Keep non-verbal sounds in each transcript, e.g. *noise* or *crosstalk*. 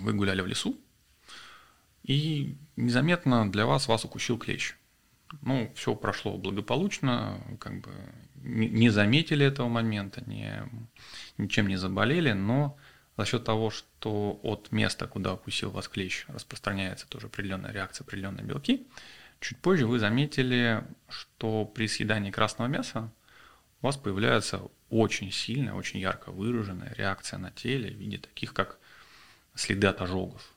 вы гуляли в лесу, и незаметно для вас вас укусил клещ. Ну, все прошло благополучно, как бы не заметили этого момента, не, ничем не заболели, но за счет того, что от места, куда укусил вас клещ, распространяется тоже определенная реакция, определенные белки, чуть позже вы заметили, что при съедании красного мяса у вас появляется очень сильная, очень ярко выраженная реакция на теле в виде таких, как следы от ожогов.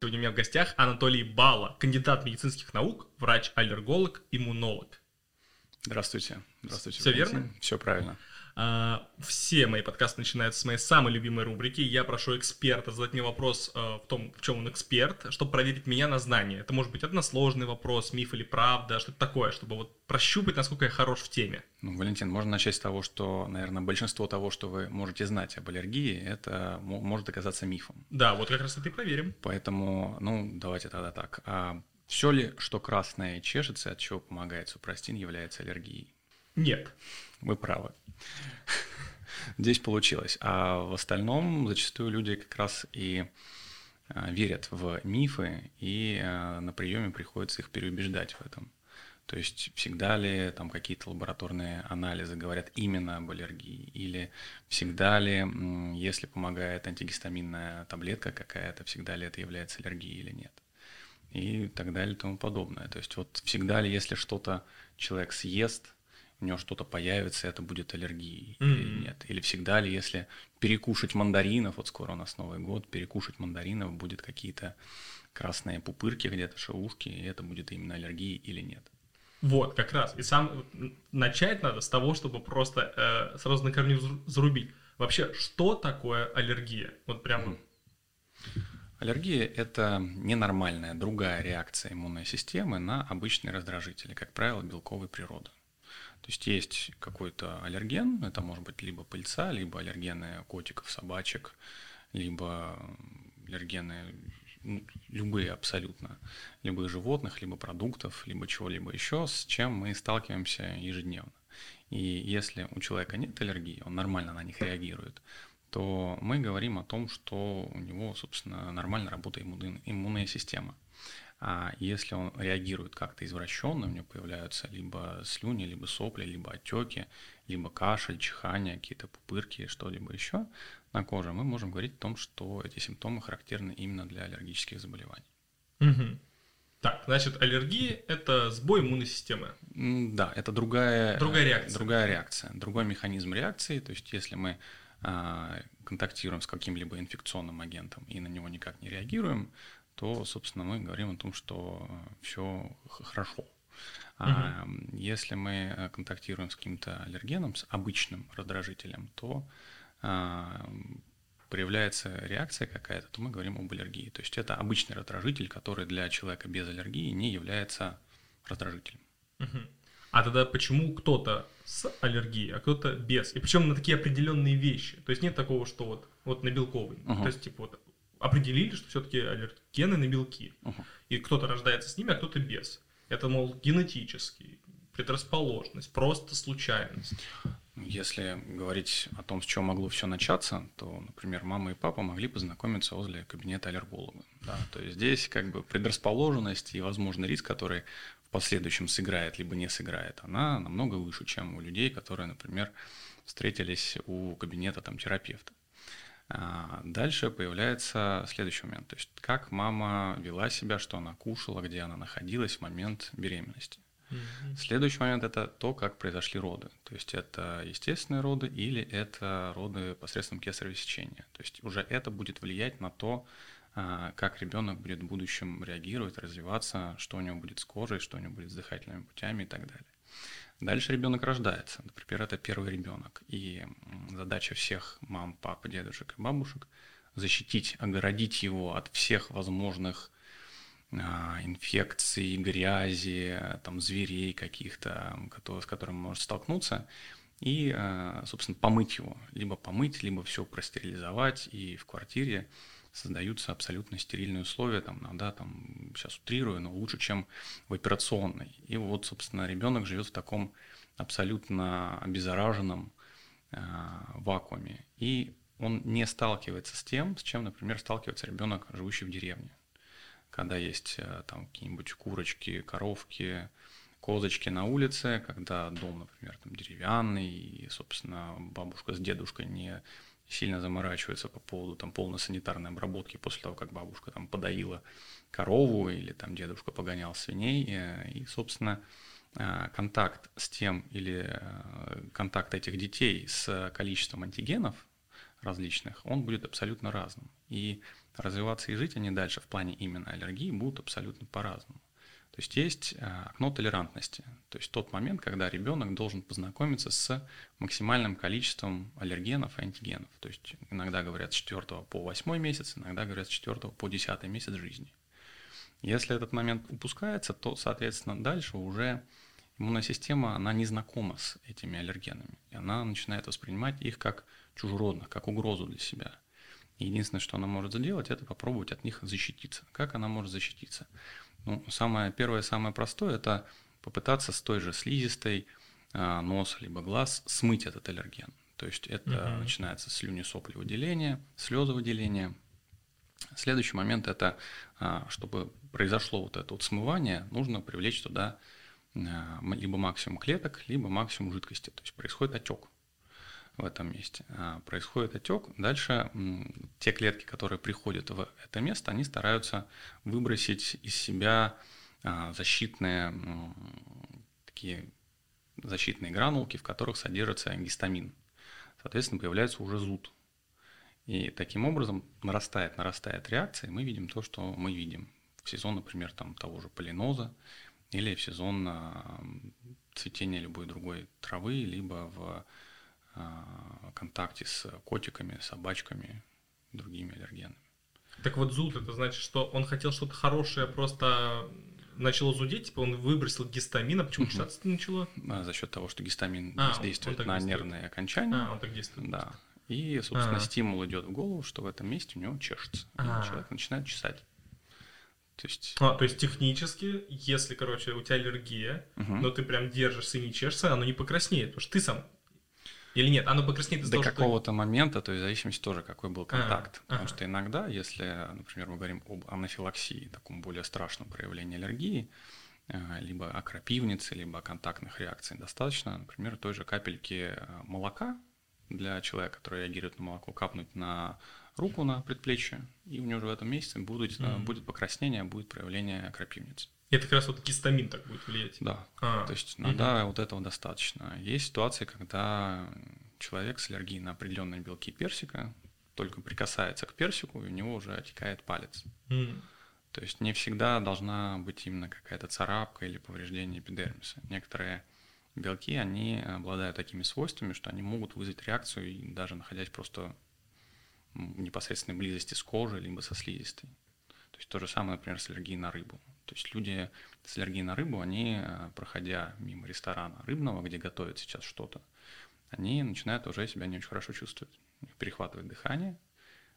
Сегодня у меня в гостях Анатолий Бала, кандидат медицинских наук, врач-аллерголог, иммунолог. Здравствуйте. Здравствуйте. Все верно? Все правильно. А, все мои подкасты начинаются с моей самой любимой рубрики. Я прошу эксперта задать мне вопрос а, в том, в чем он эксперт, чтобы проверить меня на знание. Это может быть односложный вопрос, миф или правда, что-то такое, чтобы вот прощупать, насколько я хорош в теме. Ну, Валентин, можно начать с того, что, наверное, большинство того, что вы можете знать об аллергии, это может оказаться мифом. Да, вот как раз это и проверим. Поэтому, ну, давайте тогда так. А все ли, что красное чешется, от чего помогает супрастин, является аллергией? Нет. Вы правы. *laughs* Здесь получилось. А в остальном зачастую люди как раз и а, верят в мифы, и а, на приеме приходится их переубеждать в этом. То есть всегда ли там какие-то лабораторные анализы говорят именно об аллергии, или всегда ли, если помогает антигистаминная таблетка какая-то, всегда ли это является аллергией или нет, и так далее и тому подобное. То есть вот всегда ли, если что-то человек съест, у него что-то появится, это будет аллергией mm-hmm. или нет. Или всегда ли, если перекушать мандаринов, вот скоро у нас Новый год, перекушать мандаринов будет какие-то красные пупырки где-то, шелушки, и это будет именно аллергией или нет. Вот, как раз. И сам начать надо с того, чтобы просто э, сразу на корню зарубить. Вообще, что такое аллергия? Вот прям... Mm. Аллергия – это ненормальная другая реакция иммунной системы на обычные раздражители, как правило, белковой природы. То есть есть какой-то аллерген, это может быть либо пыльца, либо аллергены котиков, собачек, либо аллергены ну, любые абсолютно, любых животных, либо продуктов, либо чего-либо еще, с чем мы сталкиваемся ежедневно. И если у человека нет аллергии, он нормально на них реагирует, то мы говорим о том, что у него, собственно, нормально работает иммунная система. А если он реагирует как-то извращенно, у него появляются либо слюни, либо сопли, либо отеки, либо кашель, чихание, какие-то пупырки, что-либо еще на коже, мы можем говорить о том, что эти симптомы характерны именно для аллергических заболеваний. Угу. Так, значит, аллергия – это сбой иммунной системы. Да, это другая, другая реакция. Другая реакция, другой механизм реакции. То есть, если мы а, контактируем с каким-либо инфекционным агентом и на него никак не реагируем, то, собственно, мы говорим о том, что все хорошо. А угу. если мы э, контактируем с каким-то аллергеном, с обычным раздражителем, то а, проявляется реакция какая-то, то мы говорим об аллергии. То есть это обычный раздражитель, который для человека без аллергии не является раздражителем. Угу. А тогда почему кто-то с аллергией, а кто-то без? И причем на такие определенные вещи. То есть нет такого, что вот, вот на белковый. Угу. То есть типа вот определили, что все-таки аллергены на белки. Угу. И кто-то рождается с ними, а кто-то без. Это, мол, генетический, предрасположенность, просто случайность. Если говорить о том, с чего могло все начаться, то, например, мама и папа могли познакомиться возле кабинета аллерголога. Да? То есть здесь как бы предрасположенность и возможный риск, который в последующем сыграет либо не сыграет, она намного выше, чем у людей, которые, например, встретились у кабинета там, терапевта. А, дальше появляется следующий момент, то есть как мама вела себя, что она кушала, где она находилась в момент беременности. Mm-hmm. Следующий момент это то, как произошли роды. То есть это естественные роды или это роды посредством кесарево сечения. То есть уже это будет влиять на то, а, как ребенок будет в будущем реагировать, развиваться, что у него будет с кожей, что у него будет с дыхательными путями и так далее. Дальше ребенок рождается. Например, это первый ребенок. И задача всех мам, пап, дедушек и бабушек защитить, огородить его от всех возможных а, инфекций, грязи, там, зверей каких-то, с которыми может столкнуться, и, а, собственно, помыть его. Либо помыть, либо все простерилизовать и в квартире создаются абсолютно стерильные условия, там, иногда там, сейчас утрирую, но лучше, чем в операционной. И вот, собственно, ребенок живет в таком абсолютно обеззараженном э, вакууме. И он не сталкивается с тем, с чем, например, сталкивается ребенок, живущий в деревне. Когда есть э, там какие-нибудь курочки, коровки, козочки на улице, когда дом, например, там деревянный, и, собственно, бабушка с дедушкой не сильно заморачиваются по поводу там полной санитарной обработки после того, как бабушка там подоила корову или там дедушка погонял свиней. И, собственно, э, контакт с тем или э, контакт этих детей с количеством антигенов различных, он будет абсолютно разным. И развиваться и жить они дальше в плане именно аллергии будут абсолютно по-разному. То есть есть э, окно толерантности, то есть тот момент, когда ребенок должен познакомиться с максимальным количеством аллергенов и антигенов. То есть иногда говорят с 4 по 8 месяц, иногда говорят с 4 по 10 месяц жизни. Если этот момент упускается, то, соответственно, дальше уже иммунная система, она не знакома с этими аллергенами. И она начинает воспринимать их как чужеродных, как угрозу для себя. Единственное, что она может сделать, это попробовать от них защититься. Как она может защититься? Ну, самое первое, самое простое – это попытаться с той же слизистой а, нос либо глаз смыть этот аллерген. То есть это угу. начинается с слюни, сопли выделения, слезовыделения. Следующий момент – это, а, чтобы произошло вот это вот смывание, нужно привлечь туда а, либо максимум клеток, либо максимум жидкости. То есть происходит отек в этом месте. Происходит отек. Дальше те клетки, которые приходят в это место, они стараются выбросить из себя а, защитные такие защитные гранулки, в которых содержится гистамин. Соответственно, появляется уже зуд. И таким образом нарастает, нарастает реакция, и мы видим то, что мы видим. В сезон, например, там, того же полиноза, или в сезон а, цветения любой другой травы, либо в а, контакте с котиками, собачками, другими аллергенами. Так вот зуд, это значит, что он хотел что-то хорошее, просто начало зудеть, типа он выбросил гистамин, а почему чесаться угу. начало? А, за счет того, что гистамин а, действует на действует. нервные окончания. А, он так действует. Да. И, собственно, а. стимул идет в голову, что в этом месте у него чешется. А. И человек начинает чесать. То есть... А, то есть технически, если, короче, у тебя аллергия, угу. но ты прям держишься и не чешется, оно не покраснеет, потому что ты сам или нет? Оно покраснеет из-за До того, какого-то что... момента, то есть в зависимости тоже, какой был а, контакт. А, Потому ага. что иногда, если, например, мы говорим об анафилаксии, таком более страшном проявлении аллергии, э, либо о крапивнице, либо о контактных реакциях, достаточно, например, той же капельки э, молока для человека, который реагирует на молоко, капнуть на руку на предплечье, и у него уже в этом месяце будет, mm-hmm. будет покраснение, будет проявление крапивницы. Это как раз вот гистамин так будет влиять. Да. А, то есть иногда угу. вот этого достаточно. Есть ситуации, когда человек с аллергией на определенные белки персика только прикасается к персику, и у него уже отекает палец. Mm. То есть не всегда должна быть именно какая-то царапка или повреждение эпидермиса. Некоторые белки, они обладают такими свойствами, что они могут вызвать реакцию, даже находясь просто в непосредственной близости с кожей, либо со слизистой. То есть то же самое, например, с аллергией на рыбу. То есть люди с аллергией на рыбу, они, э, проходя мимо ресторана рыбного, где готовят сейчас что-то, они начинают уже себя не очень хорошо чувствовать. Их перехватывает дыхание,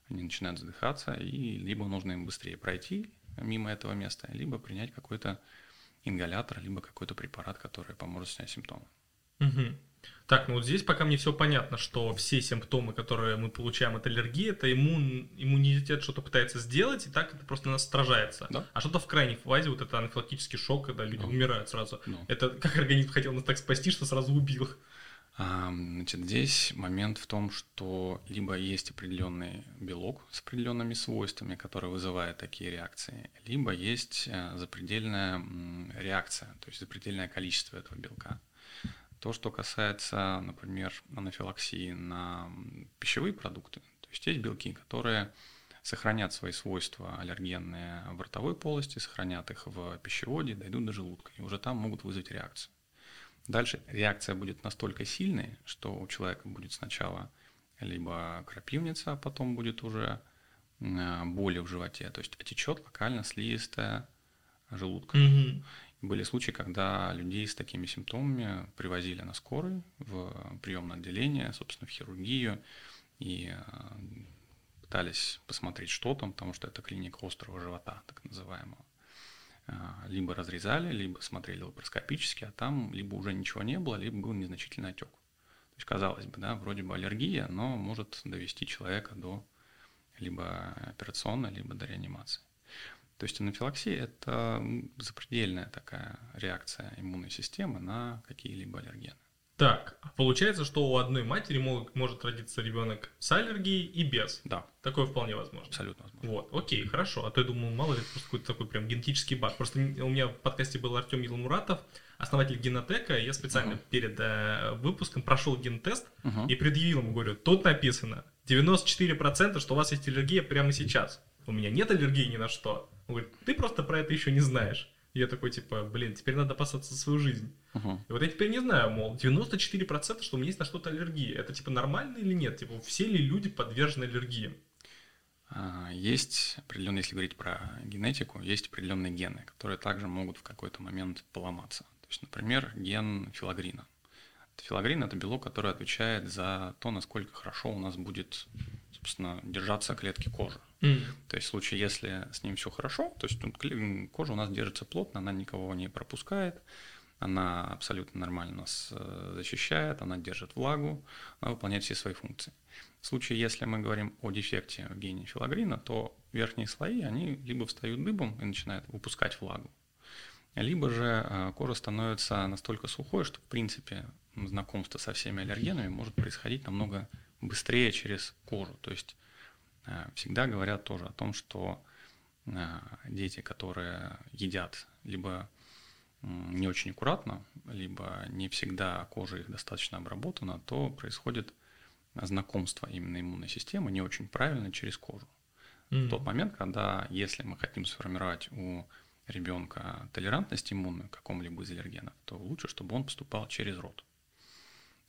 они начинают задыхаться, и либо нужно им быстрее пройти мимо этого места, либо принять какой-то ингалятор, либо какой-то препарат, который поможет снять симптомы. Угу. Так, ну вот здесь пока мне все понятно, что все симптомы, которые мы получаем от аллергии, это иммун, иммунитет что-то пытается сделать, и так это просто нас сражается. Да? А что-то в крайней фазе, вот это анафилактический шок, когда люди да. умирают сразу. Да. Это как организм хотел нас так спасти, что сразу убил их. А, значит, здесь момент в том, что либо есть определенный белок с определенными свойствами, который вызывает такие реакции, либо есть э, запредельная реакция, то есть запредельное количество этого белка. То, что касается, например, анафилаксии на пищевые продукты, то есть есть белки, которые сохранят свои свойства аллергенные в ротовой полости, сохранят их в пищеводе, дойдут до желудка, и уже там могут вызвать реакцию. Дальше реакция будет настолько сильной, что у человека будет сначала либо крапивница, а потом будет уже э, боли в животе, то есть отечет локально слизистая желудка. Mm-hmm. Были случаи, когда людей с такими симптомами привозили на скорой в приемное отделение, собственно, в хирургию, и э, пытались посмотреть, что там, потому что это клиника острого живота, так называемого. А, либо разрезали, либо смотрели лапароскопически, а там либо уже ничего не было, либо был незначительный отек. То есть, казалось бы, да, вроде бы аллергия, но может довести человека до либо операционной, либо до реанимации. То есть анафилаксия – это запредельная такая реакция иммунной системы на какие-либо аллергены. Так, получается, что у одной матери мог, может родиться ребенок с аллергией и без. Да. Такое вполне возможно. Абсолютно возможно. Вот, окей, хорошо. А то я думаю, мало ли, это просто какой-то такой прям генетический баг. Просто у меня в подкасте был Артем Елмуратов, основатель генотека. Я специально uh-huh. перед э, выпуском прошел гентест uh-huh. и предъявил ему, говорю, тут написано 94%, что у вас есть аллергия прямо сейчас. У меня нет аллергии ни на что. Он говорит, ты просто про это еще не знаешь. И я такой, типа, блин, теперь надо опасаться за свою жизнь. Uh-huh. И вот я теперь не знаю, мол, 94% что у меня есть на что-то аллергия. Это, типа, нормально или нет? Типа, все ли люди подвержены аллергии? А, есть определенные, если говорить про генетику, есть определенные гены, которые также могут в какой-то момент поломаться. То есть, например, ген филогрина. Филогрин – это белок, который отвечает за то, насколько хорошо у нас будет, собственно, держаться клетки кожи. Mm. То есть в случае, если с ним все хорошо, то есть кожа у нас держится плотно, она никого не пропускает, она абсолютно нормально нас э, защищает, она держит влагу, она выполняет все свои функции. В случае, если мы говорим о дефекте в гене филогрина, то верхние слои, они либо встают дыбом и начинают выпускать влагу, либо же э, кожа становится настолько сухой, что, в принципе, знакомство со всеми аллергенами может происходить намного быстрее через кожу. То есть всегда говорят тоже о том, что э, дети, которые едят либо не очень аккуратно, либо не всегда кожа их достаточно обработана, то происходит знакомство именно иммунной системы не очень правильно через кожу. Mm-hmm. В тот момент, когда, если мы хотим сформировать у ребенка толерантность иммунную к какому-либо из аллергенов, то лучше, чтобы он поступал через рот.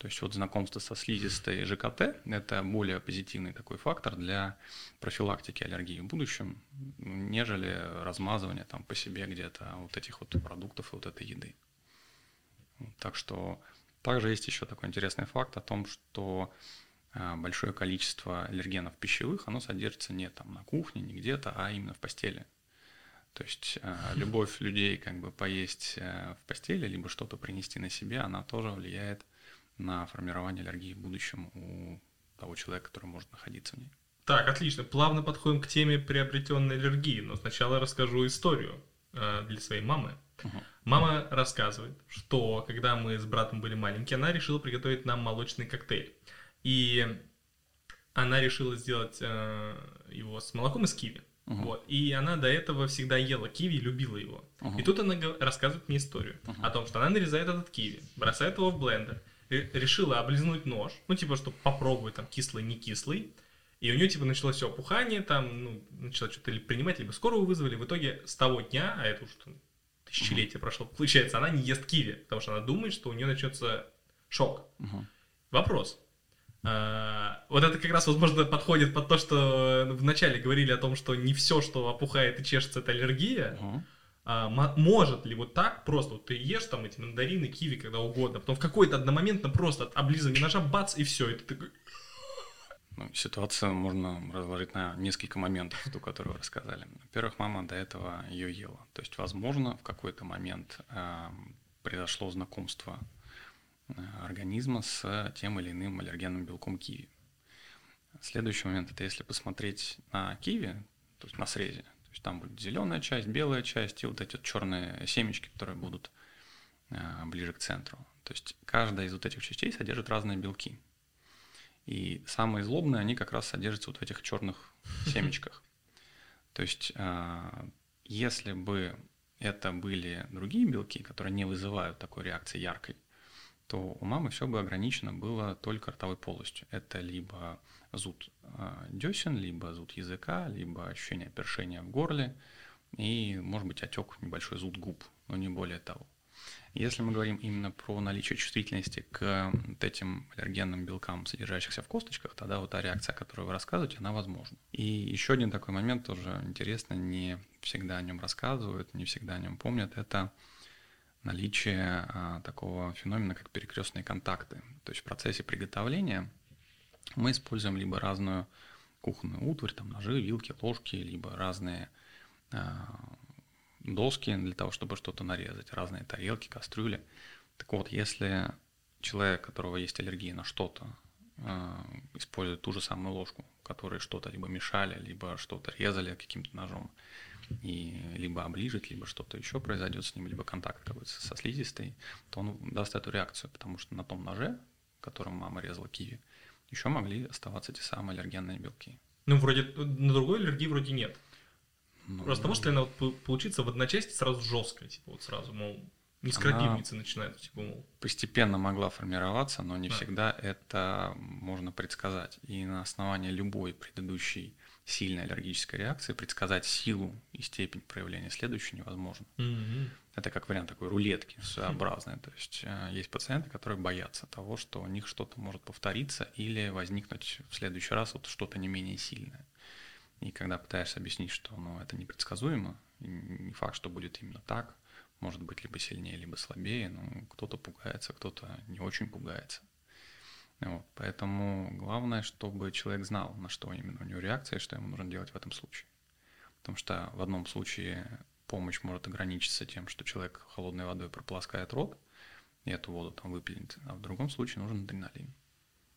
То есть вот знакомство со слизистой ЖКТ – это более позитивный такой фактор для профилактики аллергии в будущем, нежели размазывание там по себе где-то вот этих вот продуктов и вот этой еды. Так что также есть еще такой интересный факт о том, что а, большое количество аллергенов пищевых, оно содержится не там на кухне, не где-то, а именно в постели. То есть а, любовь людей как бы поесть э, в постели, либо что-то принести на себе, она тоже влияет на формирование аллергии в будущем у того человека, который может находиться в ней. Так, отлично. Плавно подходим к теме приобретенной аллергии, но сначала расскажу историю э, для своей мамы. Угу. Мама рассказывает, что когда мы с братом были маленькие, она решила приготовить нам молочный коктейль. И она решила сделать э, его с молоком из киви. Uh-huh. Вот. И она до этого всегда ела киви и любила его. Uh-huh. И тут она рассказывает мне историю uh-huh. о том, что она нарезает этот киви, бросает его в блендер, решила облизнуть нож, ну, типа, чтобы попробовать, там, кислый, не кислый. И у нее, типа, началось все опухание, там, ну, начала что-то ли принимать, либо скорую вызвали. В итоге с того дня, а это уже там, тысячелетие прошло, получается, она не ест киви, потому что она думает, что у нее начнется шок. Uh-huh. Вопрос. А, вот это как раз, возможно, подходит под то, что вначале говорили о том, что не все, что опухает и чешется, это аллергия. Uh-huh а, может ли вот так просто, вот ты ешь там эти мандарины, киви, когда угодно, потом в какой-то одномоментно просто от облизывания ножа, бац, и все, и ты такой... *laughs* Ну, ситуацию можно разложить на несколько моментов, ту, которую вы рассказали. Во-первых, мама до этого ее ела. То есть, возможно, в какой-то момент э, произошло знакомство э, организма с тем или иным аллергенным белком киви. Следующий момент – это если посмотреть на киви, то есть на срезе, то есть там будет зеленая часть, белая часть и вот эти вот черные семечки, которые будут э, ближе к центру. То есть каждая из вот этих частей содержит разные белки. И самые злобные, они как раз содержатся вот в этих черных *laughs* семечках. То есть э, если бы это были другие белки, которые не вызывают такой реакции яркой, то у мамы все бы ограничено было только ротовой полостью. Это либо зуд а, десен, либо зуд языка, либо ощущение першения в горле и, может быть, отек, небольшой зуд губ, но не более того. Если мы говорим именно про наличие чувствительности к вот этим аллергенным белкам, содержащихся в косточках, тогда вот та реакция, о которой вы рассказываете, она возможна. И еще один такой момент тоже интересно, не всегда о нем рассказывают, не всегда о нем помнят, это наличие а, такого феномена, как перекрестные контакты. То есть в процессе приготовления мы используем либо разную кухонную утварь, там ножи, вилки, ложки, либо разные доски для того, чтобы что-то нарезать, разные тарелки, кастрюли. Так вот, если человек, у которого есть аллергия на что-то, использует ту же самую ложку, которые что-то либо мешали, либо что-то резали каким-то ножом, и либо оближет, либо что-то еще произойдет с ним, либо контакт какой-то со слизистой, то он даст эту реакцию, потому что на том ноже, которым мама резала киви, еще могли оставаться те самые аллергенные белки. Ну, вроде на другой аллергии вроде нет. Ну, Просто может ли она вот получиться в одночасье сразу жесткая, типа вот сразу, мол, Нескропивницы начинают, типа, мол. Постепенно могла формироваться, но не да. всегда это можно предсказать. И на основании любой предыдущей сильной аллергической реакции предсказать силу и степень проявления следующей невозможно. Mm-hmm. Это как вариант такой рулетки своеобразной. То есть э, есть пациенты, которые боятся того, что у них что-то может повториться или возникнуть в следующий раз вот что-то не менее сильное. И когда пытаешься объяснить, что ну, это непредсказуемо, не факт, что будет именно так, может быть либо сильнее, либо слабее, но кто-то пугается, кто-то не очень пугается. Вот, поэтому главное, чтобы человек знал, на что именно у него реакция, и что ему нужно делать в этом случае. Потому что в одном случае помощь может ограничиться тем, что человек холодной водой прополоскает рот, и эту воду там выплюнет, а в другом случае нужен адреналин.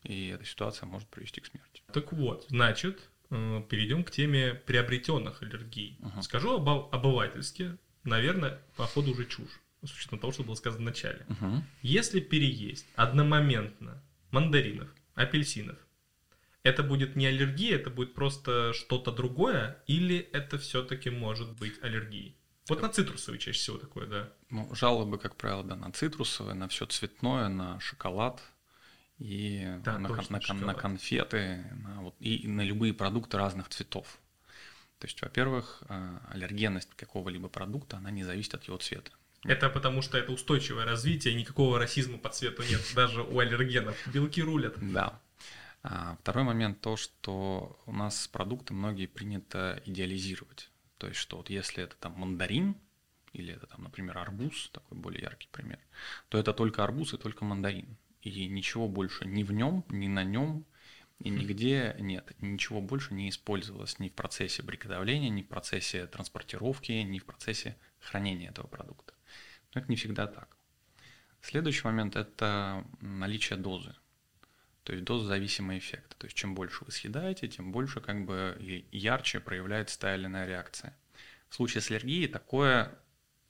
И эта ситуация может привести к смерти. Так вот, значит, э, перейдем к теме приобретенных аллергий. Uh-huh. Скажу об обывательски, наверное, походу уже чушь, с учетом того, что было сказано в начале. Угу. Если переесть одномоментно мандаринов, апельсинов, это будет не аллергия, это будет просто что-то другое, или это все-таки может быть аллергией? Вот на цитрусовые чаще всего такое, да. Ну, жалобы, как правило, да, на цитрусовые, на все цветное, на шоколад и да, на, точно, на, на конфеты, на, вот, и на любые продукты разных цветов. То есть, во-первых, э, аллергенность какого-либо продукта, она не зависит от его цвета. Это потому что это устойчивое развитие, никакого расизма по цвету нет, *laughs* даже у аллергенов. Белки рулят. Да. А второй момент то, что у нас продукты многие принято идеализировать. То есть, что вот если это там мандарин, или это там, например, арбуз, такой более яркий пример, то это только арбуз и только мандарин. И ничего больше ни в нем, ни на нем и нигде нет, ничего больше не использовалось ни в процессе приготовления, ни в процессе транспортировки, ни в процессе хранения этого продукта. Но это не всегда так. Следующий момент – это наличие дозы. То есть доза-зависимый эффект. То есть чем больше вы съедаете, тем больше как бы ярче проявляется та или иная реакция. В случае с аллергией такое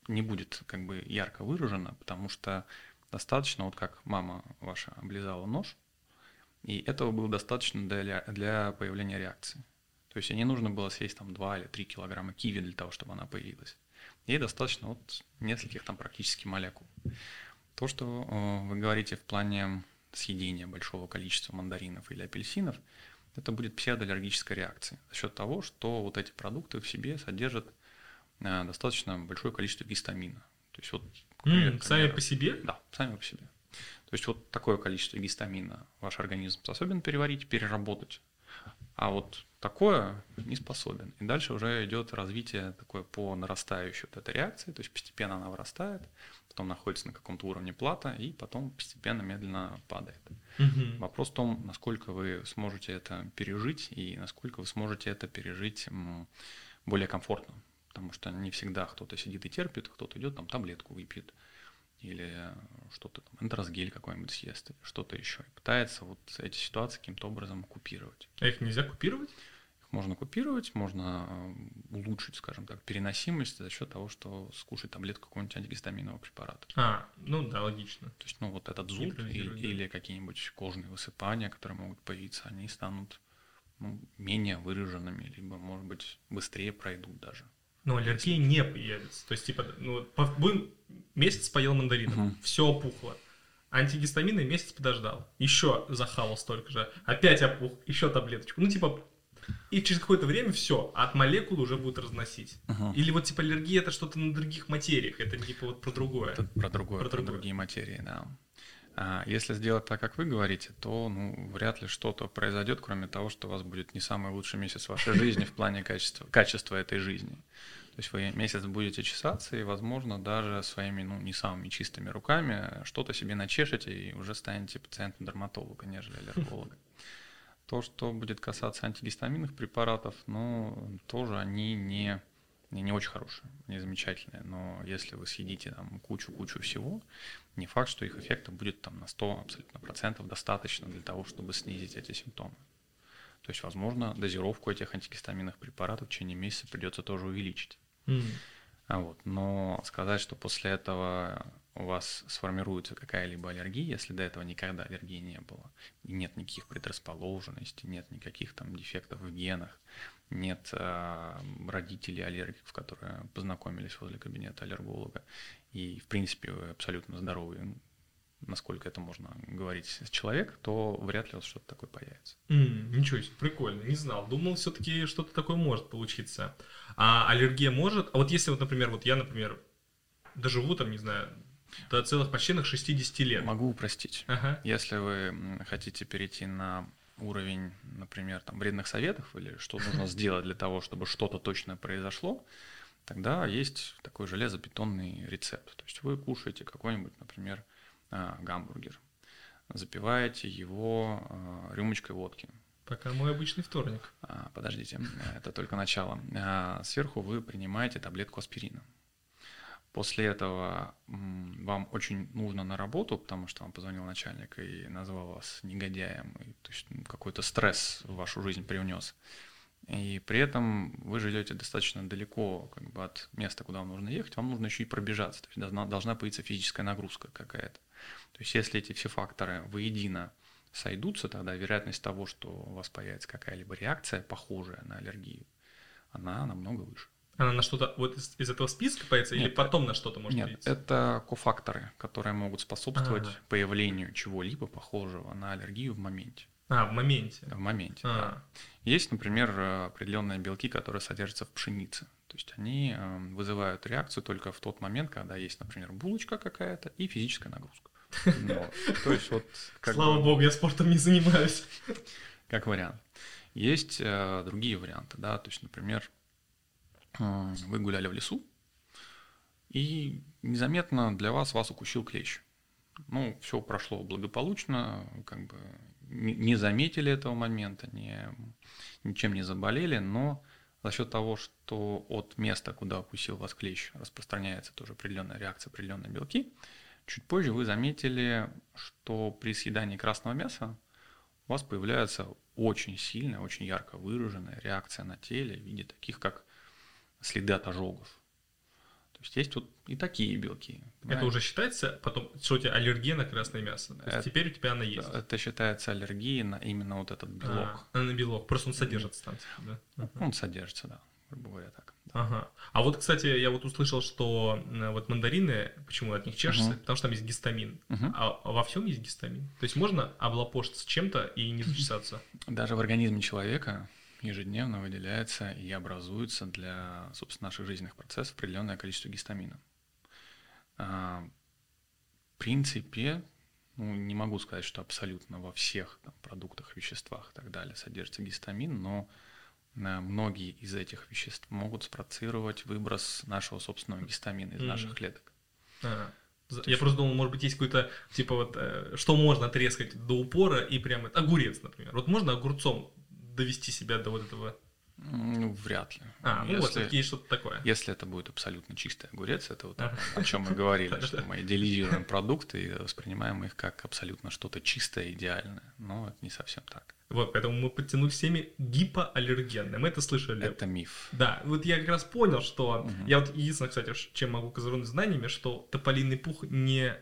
не будет как бы ярко выражено, потому что достаточно, вот как мама ваша облизала нож, и этого было достаточно для, для появления реакции. То есть ей не нужно было съесть там 2 или 3 килограмма киви для того, чтобы она появилась. Ей достаточно вот нескольких там практически молекул. То, что э, вы говорите в плане съедения большого количества мандаринов или апельсинов, это будет псевдоаллергическая реакция за счет того, что вот эти продукты в себе содержат э, достаточно большое количество гистамина. То есть вот mm, сами по себе? Да, сами по себе. То есть вот такое количество гистамина ваш организм способен переварить, переработать, а вот такое не способен. И дальше уже идет развитие такое по нарастающей вот этой реакции, то есть постепенно она вырастает, потом находится на каком-то уровне плата и потом постепенно медленно падает. Угу. Вопрос в том, насколько вы сможете это пережить и насколько вы сможете это пережить более комфортно. Потому что не всегда кто-то сидит и терпит, кто-то идет там таблетку выпьет, или что-то там, энтеросгель какой-нибудь съест, или что-то еще. И пытается вот эти ситуации каким-то образом купировать. А их нельзя купировать? Их можно купировать, можно э, улучшить, скажем так, переносимость за счет того, что скушать таблетку какого-нибудь антигистаминового препарата. А, ну да, логично. То есть, ну вот этот зуд или, или какие-нибудь кожные высыпания, которые могут появиться, они станут ну, менее выраженными, либо, может быть, быстрее пройдут даже. Но аллергия не появится. То есть, типа, ну, будем месяц поел мандаринов, угу. все опухло. Антигистамины месяц подождал, еще захавал столько же, опять опух, еще таблеточку. Ну, типа, и через какое-то время все, от молекул уже будет разносить. Угу. Или вот типа аллергия это что-то на других материях, это типа вот про другое. Это про другое, про, про другое. другие материи, да. А если сделать так, как вы говорите, то ну, вряд ли что-то произойдет, кроме того, что у вас будет не самый лучший месяц вашей жизни в плане качества, качества этой жизни. То есть вы месяц будете чесаться и, возможно, даже своими, ну, не самыми чистыми руками что-то себе начешете и уже станете пациентом дерматолога, нежели аллерголога. То, что будет касаться антигистаминных препаратов, ну, тоже они не, не, не очень хорошие, не замечательные. Но если вы съедите там кучу-кучу всего, не факт, что их эффекта будет там на 100 абсолютно процентов достаточно для того, чтобы снизить эти симптомы. То есть, возможно, дозировку этих антигистаминных препаратов в течение месяца придется тоже увеличить. Mm. А вот. Но сказать, что после этого у вас сформируется какая-либо аллергия, если до этого никогда аллергии не было, и нет никаких предрасположенностей, нет никаких там дефектов в генах, нет э, родителей аллергиков, которые познакомились возле кабинета аллерголога, и в принципе вы абсолютно здоровый, насколько это можно говорить человек, то вряд ли у вас что-то такое появится. Mm, ничего себе, прикольно, не знал. Думал, все-таки что-то такое может получиться. А аллергия может. А вот если вот, например, вот я, например, доживу там, не знаю, до целых почти 60 лет. Могу упростить. Ага. Если вы хотите перейти на уровень, например, там, вредных советов или что нужно сделать для того, чтобы что-то точно произошло, тогда есть такой железобетонный рецепт. То есть вы кушаете какой-нибудь, например, а, гамбургер, запиваете его а, рюмочкой водки. Пока мой обычный вторник. А, подождите, это только начало. Сверху вы принимаете таблетку аспирина. После этого вам очень нужно на работу, потому что вам позвонил начальник и назвал вас негодяем, и, какой-то стресс в вашу жизнь привнес. И при этом вы живете достаточно далеко как бы, от места, куда вам нужно ехать, вам нужно еще и пробежаться, то есть должна, должна появиться физическая нагрузка какая-то. То есть если эти все факторы воедино сойдутся, тогда вероятность того, что у вас появится какая-либо реакция, похожая на аллергию, она намного выше. Она на что-то вот из, из этого списка появится нет, или потом на что-то может Нет, появиться? это кофакторы, которые могут способствовать А-а-а. появлению чего-либо похожего на аллергию в моменте. А, в моменте. В моменте, А-а-а. да. Есть, например, определенные белки, которые содержатся в пшенице. То есть они эм, вызывают реакцию только в тот момент, когда есть, например, булочка какая-то и физическая нагрузка. *laughs* То есть вот... Слава богу, я спортом не занимаюсь. Как вариант. Есть э, другие варианты, да, то есть, например, вы гуляли в лесу, и незаметно для вас вас укусил клещ. Ну, все прошло благополучно, как бы не заметили этого момента, не, ничем не заболели, но за счет того, что от места, куда укусил вас клещ, распространяется тоже определенная реакция, определенные белки, чуть позже вы заметили, что при съедании красного мяса у вас появляется очень сильная, очень ярко выраженная реакция на теле в виде таких, как следы от ожогов. То есть есть вот и такие белки. Понимаете? Это уже считается потом, что у тебя аллергия на красное мясо. То есть это, теперь у тебя она есть. Это считается аллергией на именно вот этот белок. А, на белок. Просто он содержится там. Типа, да? Он содержится, да, грубо говоря так. Да. Ага. А вот, кстати, я вот услышал, что э, вот мандарины, почему от них чешется, угу. потому что там есть гистамин. Угу. А во всем есть гистамин. То есть можно облапошиться чем-то и не *laughs* зачесаться. Даже в организме человека ежедневно выделяется и образуется для, собственно, наших жизненных процессов определенное количество гистамина. А, в принципе, ну, не могу сказать, что абсолютно во всех там, продуктах, веществах и так далее содержится гистамин, но а, многие из этих веществ могут спровоцировать выброс нашего собственного гистамина из mm-hmm. наших клеток. А, я есть... просто думал, может быть, есть какой-то, типа вот, э, что можно отрезать до упора и прямо, огурец, например. Вот можно огурцом довести себя до вот этого? Ну, вряд ли. А, ну если, вот, есть что-то такое. Если это будет абсолютно чистый огурец, это вот ага. о чем мы говорили, *laughs* что мы идеализируем продукты и воспринимаем их как абсолютно что-то чистое, идеальное. Но это не совсем так. Вот, поэтому мы подтянули всеми гипоаллергенные. Мы это слышали. Это миф. Да, вот я как раз понял, что... Угу. Я вот единственное, кстати, чем могу козырнуть знаниями, что тополиный пух не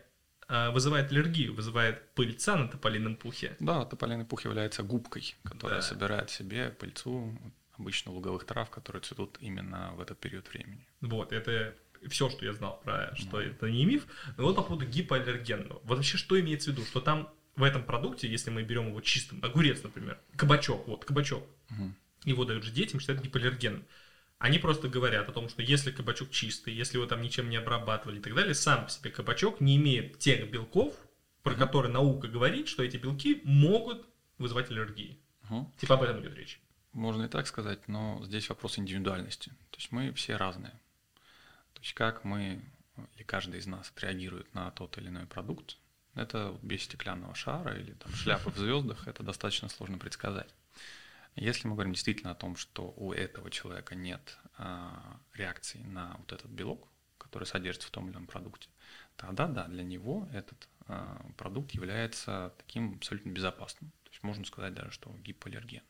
вызывает аллергию, вызывает пыльца на тополином пухе. Да, тополиный пух является губкой, которая да. собирает себе пыльцу обычно луговых трав, которые цветут именно в этот период времени. Вот, это все, что я знал про, что mm. это не миф. Но вот по поводу гипоаллергенного. Вот вообще что имеется в виду? Что там в этом продукте, если мы берем его чистым, огурец, например, кабачок, вот, кабачок, mm. его дают же детям, что это гипоаллерген. Они просто говорят о том, что если кабачок чистый, если его там ничем не обрабатывали и так далее, сам по себе кабачок не имеет тех белков, про uh-huh. которые наука говорит, что эти белки могут вызывать аллергии. Uh-huh. Типа об этом идет речь. Можно и так сказать, но здесь вопрос индивидуальности. То есть мы все разные. То есть как мы, или каждый из нас отреагирует на тот или иной продукт, Это без стеклянного шара или там шляпы в звездах, это достаточно сложно предсказать. Если мы говорим действительно о том, что у этого человека нет а, реакции на вот этот белок, который содержится в том или ином продукте, тогда да, для него этот а, продукт является таким абсолютно безопасным. То есть можно сказать даже, что гипоаллерген.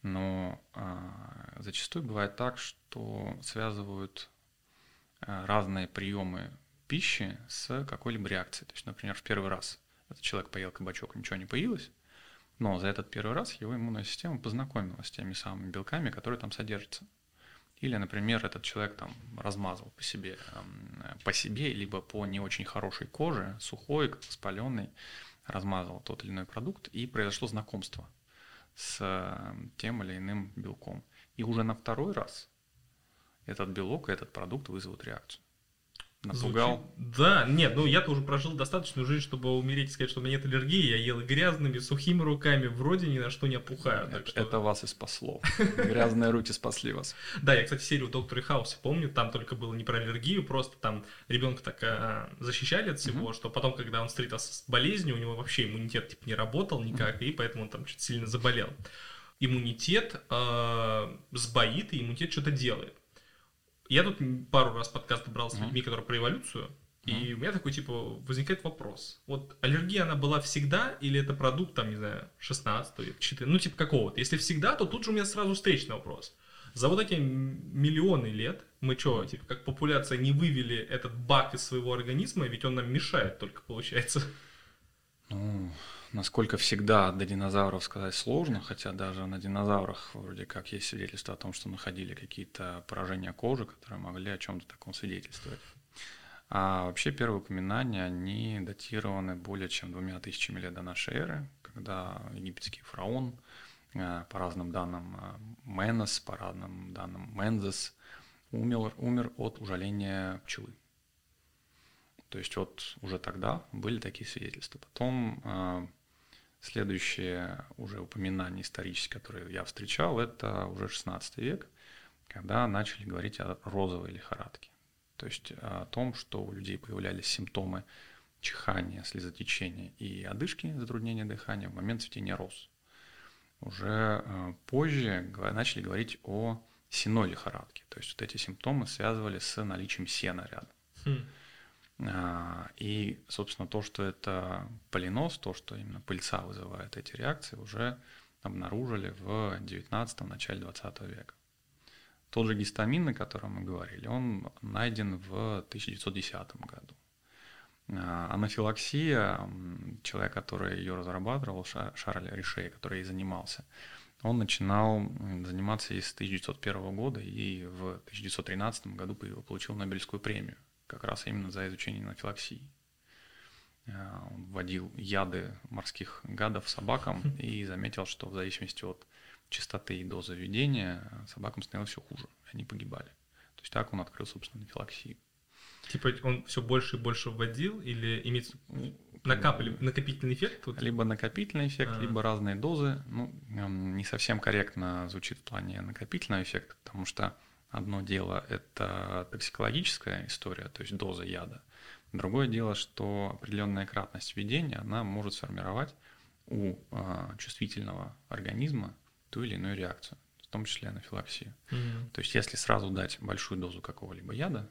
Но а, зачастую бывает так, что связывают разные приемы пищи с какой-либо реакцией. То есть, например, в первый раз этот человек поел кабачок, ничего не появилось, но за этот первый раз его иммунная система познакомилась с теми самыми белками, которые там содержатся. Или, например, этот человек там размазал по себе, по себе, либо по не очень хорошей коже, сухой, спаленной, размазал тот или иной продукт, и произошло знакомство с тем или иным белком. И уже на второй раз этот белок и этот продукт вызовут реакцию напугал. Звучит... Да, нет, ну я-то уже прожил достаточную жизнь, чтобы умереть и сказать, что у меня нет аллергии. Я ел грязными, сухими руками, вроде ни на что не опухаю. Это, что... это вас и спасло. *laughs* Грязные руки спасли вас. Да, я, кстати, серию Доктора Хауса помню, там только было не про аллергию, просто там ребенка так а, защищали от всего, что потом, когда он встретился с болезнью, у него вообще иммунитет типа не работал никак, и поэтому он там что-то сильно заболел. Иммунитет э, сбоит, и иммунитет что-то делает. Я тут пару раз подкаст брал с людьми, которые про эволюцию, и у меня такой, типа, возникает вопрос. Вот аллергия, она была всегда, или это продукт, там, не знаю, 16 века, 14, ну, типа, какого-то. Если всегда, то тут же у меня сразу встречный вопрос. За вот эти миллионы лет мы что, типа, как популяция не вывели этот баг из своего организма, ведь он нам мешает только, получается. Ну, насколько всегда до динозавров сказать сложно, хотя даже на динозаврах вроде как есть свидетельства о том, что находили какие-то поражения кожи, которые могли о чем-то таком свидетельствовать. А вообще первые упоминания, они датированы более чем двумя тысячами лет до нашей эры, когда египетский фараон, э, по разным данным э, Менос, по разным данным Мензес, умер, умер от ужаления пчелы. То есть вот уже тогда были такие свидетельства. Потом э, Следующее уже упоминание историческое, которое я встречал, это уже 16 век, когда начали говорить о розовой лихорадке. То есть о том, что у людей появлялись симптомы чихания, слезотечения и одышки, затруднения дыхания в момент цветения роз. Уже э, позже начали говорить о сеной лихорадке. То есть вот эти симптомы связывали с наличием сена рядом. Хм. А, и, собственно, то, что это полинос, то, что именно пыльца вызывает эти реакции, уже обнаружили в 19-м, начале 20 века. Тот же гистамин, о котором мы говорили, он найден в 1910 году. А, анафилаксия, человек, который ее разрабатывал, Шарль Ришей, который ей занимался, он начинал заниматься с 1901 года и в 1913 году получил Нобелевскую премию как раз именно за изучение анафилаксии. Э, он вводил яды морских гадов собакам и заметил, что в зависимости от частоты и дозы введения собакам становилось все хуже, они погибали. То есть так он открыл, собственно, анафилаксию. Типа он все больше и больше вводил или имеется накапли, накопительный эффект? Тут? Либо накопительный эффект, А-а-а. либо разные дозы. Ну, не совсем корректно звучит в плане накопительного эффекта, потому что Одно дело – это токсикологическая история, то есть доза яда. Другое дело, что определенная кратность введения, она может сформировать у э, чувствительного организма ту или иную реакцию, в том числе анафилаксию. Mm-hmm. То есть если сразу дать большую дозу какого-либо яда,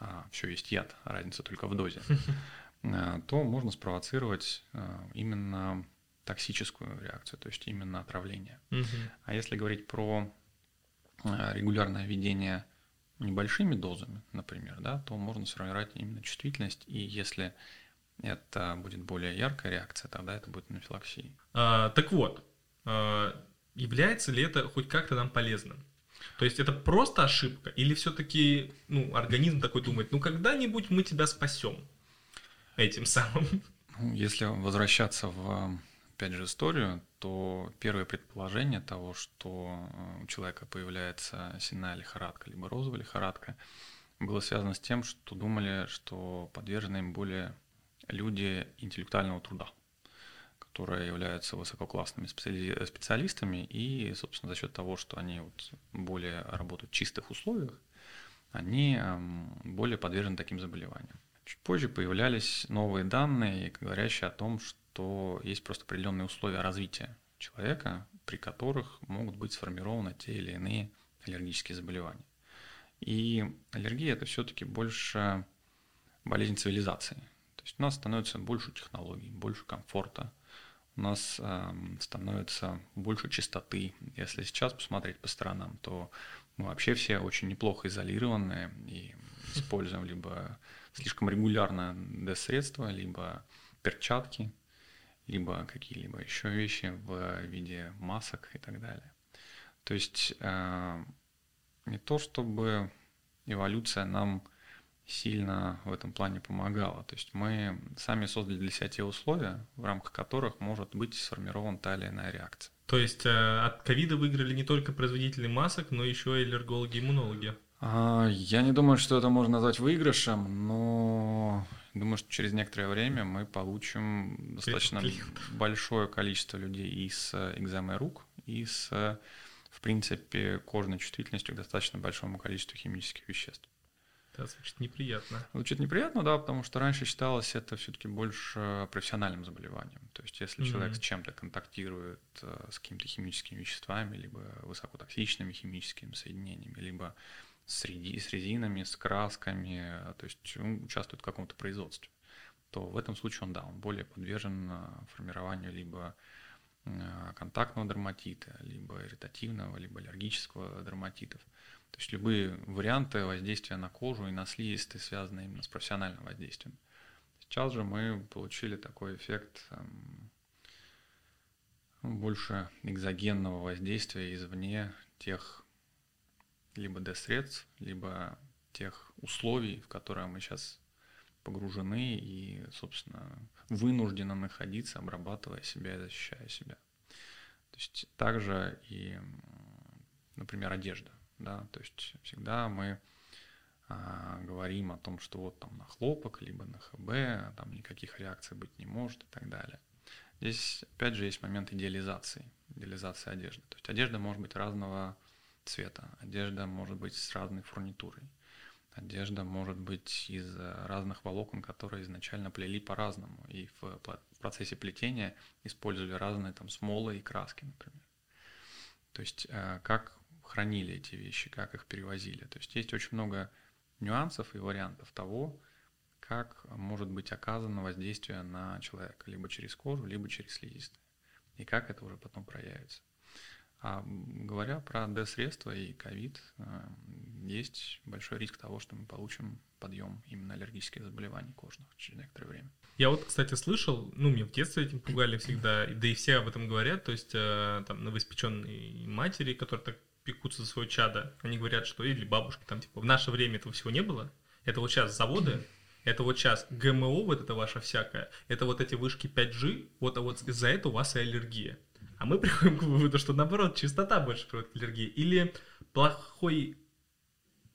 а все есть яд, разница только в дозе, э, *laughs* то можно спровоцировать э, именно токсическую реакцию, то есть именно отравление. А если говорить про регулярное введение небольшими дозами, например, да, то можно сформировать именно чувствительность, и если это будет более яркая реакция, тогда это будет анафилаксия. А, так вот, а, является ли это хоть как-то нам полезным? То есть это просто ошибка, или все-таки ну, организм такой думает, ну когда-нибудь мы тебя спасем этим самым? Ну, если возвращаться в опять же, историю, то первое предположение того, что э, у человека появляется сенная лихорадка, либо розовая лихорадка, было связано с тем, что думали, что подвержены им более люди интеллектуального труда, которые являются высококлассными специалистами, и, собственно, за счет того, что они вот более работают в чистых условиях, они эм, более подвержены таким заболеваниям. Чуть позже появлялись новые данные, говорящие о том, что есть просто определенные условия развития человека, при которых могут быть сформированы те или иные аллергические заболевания. И аллергия это все-таки больше болезнь цивилизации. То есть у нас становится больше технологий, больше комфорта, у нас э, становится больше чистоты. Если сейчас посмотреть по сторонам, то мы вообще все очень неплохо изолированы и используем либо слишком регулярно ДЭС-средства, либо перчатки, либо какие-либо еще вещи в виде масок и так далее. То есть э, не то чтобы эволюция нам сильно в этом плане помогала. То есть мы сами создали для себя те условия, в рамках которых может быть сформирована та или иная реакция. То есть э, от ковида выиграли не только производители масок, но еще и аллергологи иммунологи. А, я не думаю, что это можно назвать выигрышем, но думаю, что через некоторое время мы получим достаточно большое количество людей и с экземой рук, и с, в принципе, кожной чувствительностью к достаточно большому количеству химических веществ. Да, звучит неприятно. Звучит неприятно, да, потому что раньше считалось это все-таки больше профессиональным заболеванием. То есть, если mm-hmm. человек с чем-то контактирует э, с какими-то химическими веществами, либо высокотоксичными химическими соединениями, либо с, реди, с резинами, с красками, то есть он участвует в каком-то производстве, то в этом случае он, да, он более подвержен э, формированию либо э, контактного дерматита, либо ирритативного, либо аллергического дерматитов. То есть любые варианты воздействия на кожу и на слизистые связаны именно с профессиональным воздействием. Сейчас же мы получили такой эффект эм, больше экзогенного воздействия извне тех либо D-средств, либо тех условий, в которые мы сейчас погружены и, собственно, вынуждены находиться, обрабатывая себя и защищая себя. То есть также и, например, одежда. Да? То есть всегда мы а, говорим о том, что вот там на хлопок, либо на ХБ, там никаких реакций быть не может и так далее. Здесь, опять же, есть момент идеализации, идеализации одежды. То есть одежда может быть разного цвета. Одежда может быть с разной фурнитурой. Одежда может быть из разных волокон, которые изначально плели по-разному. И в процессе плетения использовали разные там смолы и краски, например. То есть э, как хранили эти вещи, как их перевозили. То есть есть очень много нюансов и вариантов того, как может быть оказано воздействие на человека либо через кожу, либо через слизистые. И как это уже потом проявится. А говоря про D-средства и ковид, э, есть большой риск того, что мы получим подъем именно аллергических заболеваний кожных через некоторое время. Я вот, кстати, слышал, ну, меня в детстве этим пугали всегда, да и все об этом говорят, то есть э, там новоиспеченные матери, которые так пекутся за свое чадо, они говорят, что или бабушки там, типа, в наше время этого всего не было, это вот сейчас заводы, это вот сейчас ГМО, вот это ваше всякое, это вот эти вышки 5G, вот, а вот из-за этого у вас и аллергия. А мы приходим к выводу, что наоборот, чистота больше приводит к аллергии. Или плохой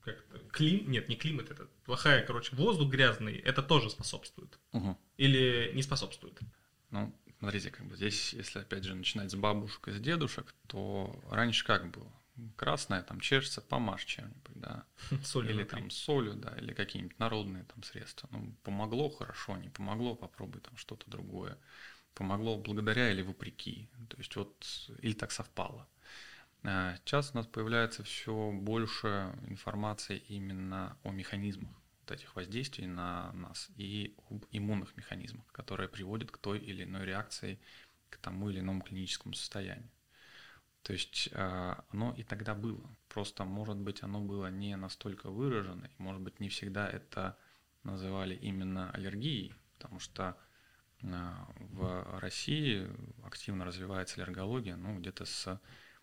как это, клим, нет, не климат, это плохая, короче, воздух грязный, это тоже способствует. Угу. Или не способствует. Ну, смотрите, как бы здесь, если опять же начинать с бабушек и с дедушек, то раньше как было? Красная там чешется, помажь чем-нибудь, да. *laughs* Солью или внутри. там солью, да, или какие-нибудь народные там средства. Ну, помогло хорошо, не помогло, попробуй там что-то другое помогло благодаря или вопреки. То есть вот или так совпало. А, сейчас у нас появляется все больше информации именно о механизмах вот этих воздействий на нас и об иммунных механизмах, которые приводят к той или иной реакции, к тому или иному клиническому состоянию. То есть а, оно и тогда было. Просто, может быть, оно было не настолько выражено, и, может быть, не всегда это называли именно аллергией, потому что в России активно развивается аллергология ну, где-то с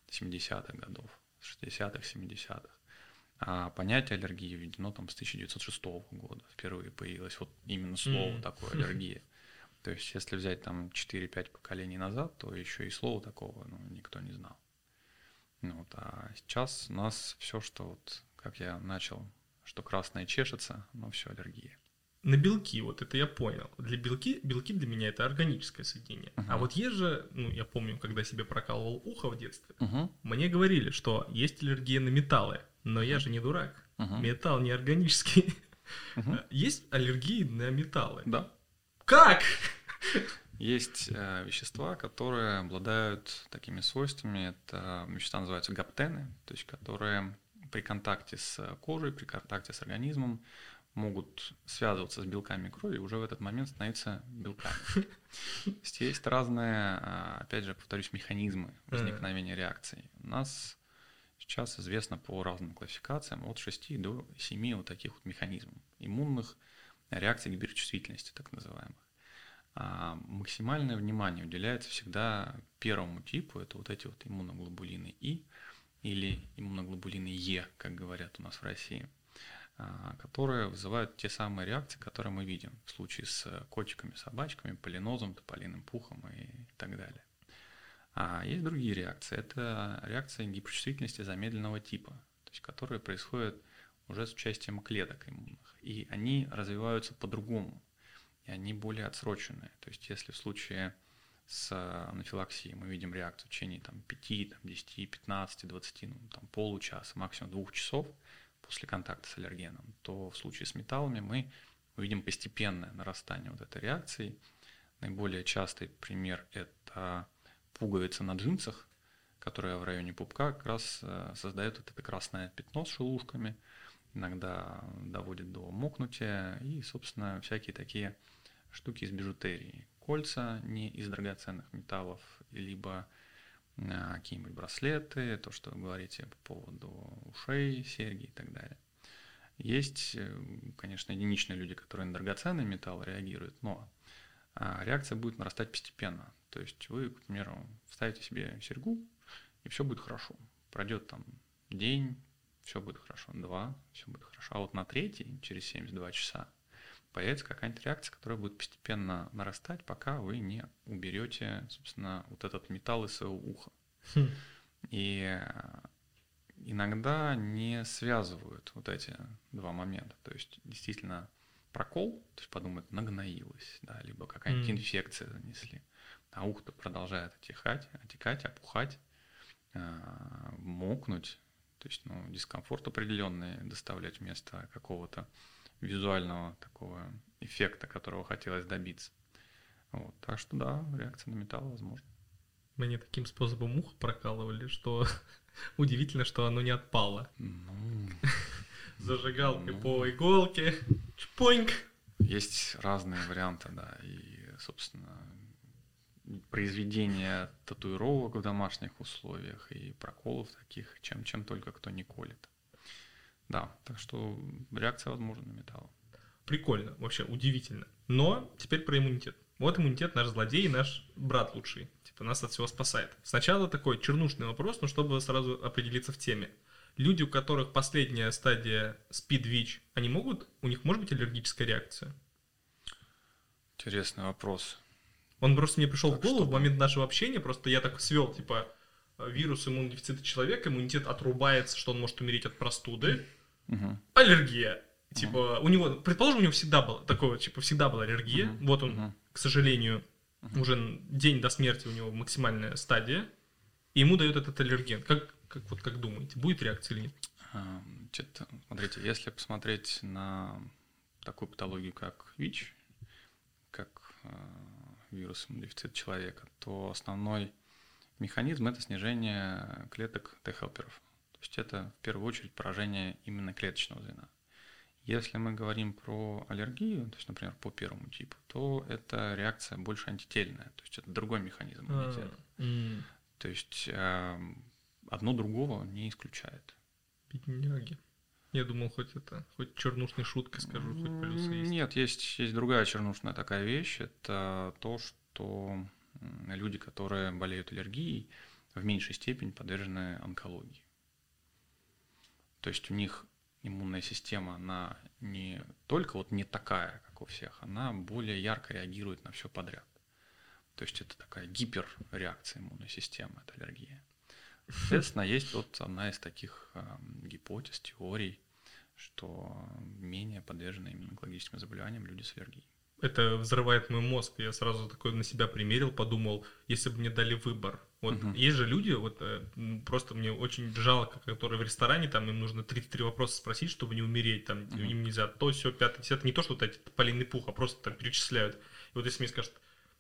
70-х годов, с 60-х, 70-х. А понятие аллергии введено там с 1906 года. Впервые появилось вот именно слово mm. такое *laughs* аллергия. То есть, если взять там 4-5 поколений назад, то еще и слова такого ну, никто не знал. Ну, вот, а сейчас у нас все, что вот, как я начал, что красное чешется, ну все аллергия на белки, вот это я понял. Для белки, белки для меня это органическое соединение. Uh-huh. А вот есть же, ну, я помню, когда себе прокалывал ухо в детстве, uh-huh. мне говорили, что есть аллергия на металлы, но я же не дурак. Uh-huh. Металл не органический. *laughs* Есть аллергии на металлы? Да. Как? Есть э, вещества, которые обладают такими свойствами. Это вещества называются гаптены, то есть которые при контакте с кожей, при контакте с организмом могут связываться с белками крови и уже в этот момент становиться белками. Есть, разные, а, опять же, повторюсь, механизмы возникновения реакций. У нас сейчас известно по разным классификациям от 6 до 7 вот таких вот механизмов иммунных реакций гиперчувствительности, так называемых. А максимальное внимание уделяется всегда первому типу, это вот эти вот иммуноглобулины И или иммуноглобулины Е, как говорят у нас в России, которые вызывают те самые реакции, которые мы видим в случае с котиками, собачками, полинозом, тополиным пухом и так далее. А есть другие реакции. Это реакции гиперчувствительности замедленного типа, то есть которые происходят уже с участием клеток иммунных. И они развиваются по-другому и они более отсроченные. То есть если в случае с анафилаксией мы видим реакцию в течение там, 5, там, 10, 15, 20, ну, там, получаса, максимум двух часов после контакта с аллергеном, то в случае с металлами мы увидим постепенное нарастание вот этой реакции. Наиболее частый пример – это пуговица на джинсах, которая в районе пупка как раз э, создает вот это красное пятно с шелушками, иногда доводит до мокнутия и, собственно, всякие такие штуки из бижутерии. Кольца не из драгоценных металлов, либо какие-нибудь браслеты, то, что вы говорите по поводу ушей, серьги и так далее. Есть, э, конечно, единичные люди, которые на драгоценные металлы реагируют, но а, реакция будет нарастать постепенно. То есть вы, к примеру, вставите себе серьгу, и все будет хорошо. Пройдет там день, все будет хорошо, два, все будет хорошо. А вот на третий, через 72 часа, появится какая-нибудь реакция, которая будет постепенно нарастать, пока вы не уберете, собственно, вот этот металл из своего уха. Хм. И э, иногда не связывают вот эти два момента. То есть действительно прокол, то есть подумают, нагноилось, да, либо какая-нибудь mm. инфекция занесли. А ухо продолжает отекать, отекать, опухать, э, мокнуть. То есть ну, дискомфорт определенный доставлять вместо какого-то визуального такого эффекта, которого хотелось добиться. Вот. Так что да, реакция на металл возможна. Мне таким способом ухо прокалывали, что *laughs* удивительно, что оно не отпало. Ну, *laughs* Зажигалкой ну, по иголке, чпоньк. Есть разные варианты, да, и, собственно, произведение татуировок в домашних условиях и проколов таких, чем, чем только кто не колет. Да, так что реакция возможна на металл. Прикольно, вообще удивительно. Но теперь про иммунитет. Вот иммунитет наш злодей и наш брат лучший. Типа нас от всего спасает. Сначала такой чернушный вопрос, но чтобы сразу определиться в теме. Люди, у которых последняя стадия speed они могут, у них может быть аллергическая реакция? Интересный вопрос. Он просто мне пришел так в голову что? в момент нашего общения, просто я так свел, типа, вирус иммунодефицита человека, иммунитет отрубается, что он может умереть от простуды, Угу. Аллергия. Типа, угу. у него, предположим, у него всегда было такое, типа, всегда была аллергия. Угу. Вот он, угу. к сожалению, угу. уже день до смерти у него максимальная стадия. И ему дают этот аллерген. Как, как, вот, как думаете, будет реакция или нет? Значит, смотрите, если посмотреть на такую патологию, как ВИЧ, как э, вирус иммунодефицита человека, то основной механизм – это снижение клеток Т-хелперов есть это в первую очередь поражение именно клеточного звена. Если мы говорим про аллергию, то есть, например, по первому типу, то это реакция больше антительная, то есть это другой механизм а, иммунитета. Mm. То есть э, одно другого не исключает. Бедняги. Я думал, хоть это, хоть чернушной шуткой скажу, хоть плюсы есть. Нет, есть, есть другая чернушная такая вещь. Это то, что люди, которые болеют аллергией, в меньшей степени подвержены онкологии. То есть у них иммунная система, она не только вот не такая, как у всех, она более ярко реагирует на все подряд. То есть это такая гиперреакция иммунной системы, это аллергия. Соответственно, есть вот одна из таких э, гипотез, теорий, что менее подвержены иммунологическим заболеваниям люди с аллергией. Это взрывает мой мозг. Я сразу такой на себя примерил, подумал, если бы мне дали выбор. Вот угу. есть же люди, вот э, просто мне очень жалко, которые в ресторане, там им нужно 33 вопроса спросить, чтобы не умереть, там угу. им нельзя то, все, пятое, десятое. Не то, что вот эти полинный пух, а просто там перечисляют. И вот если мне скажут,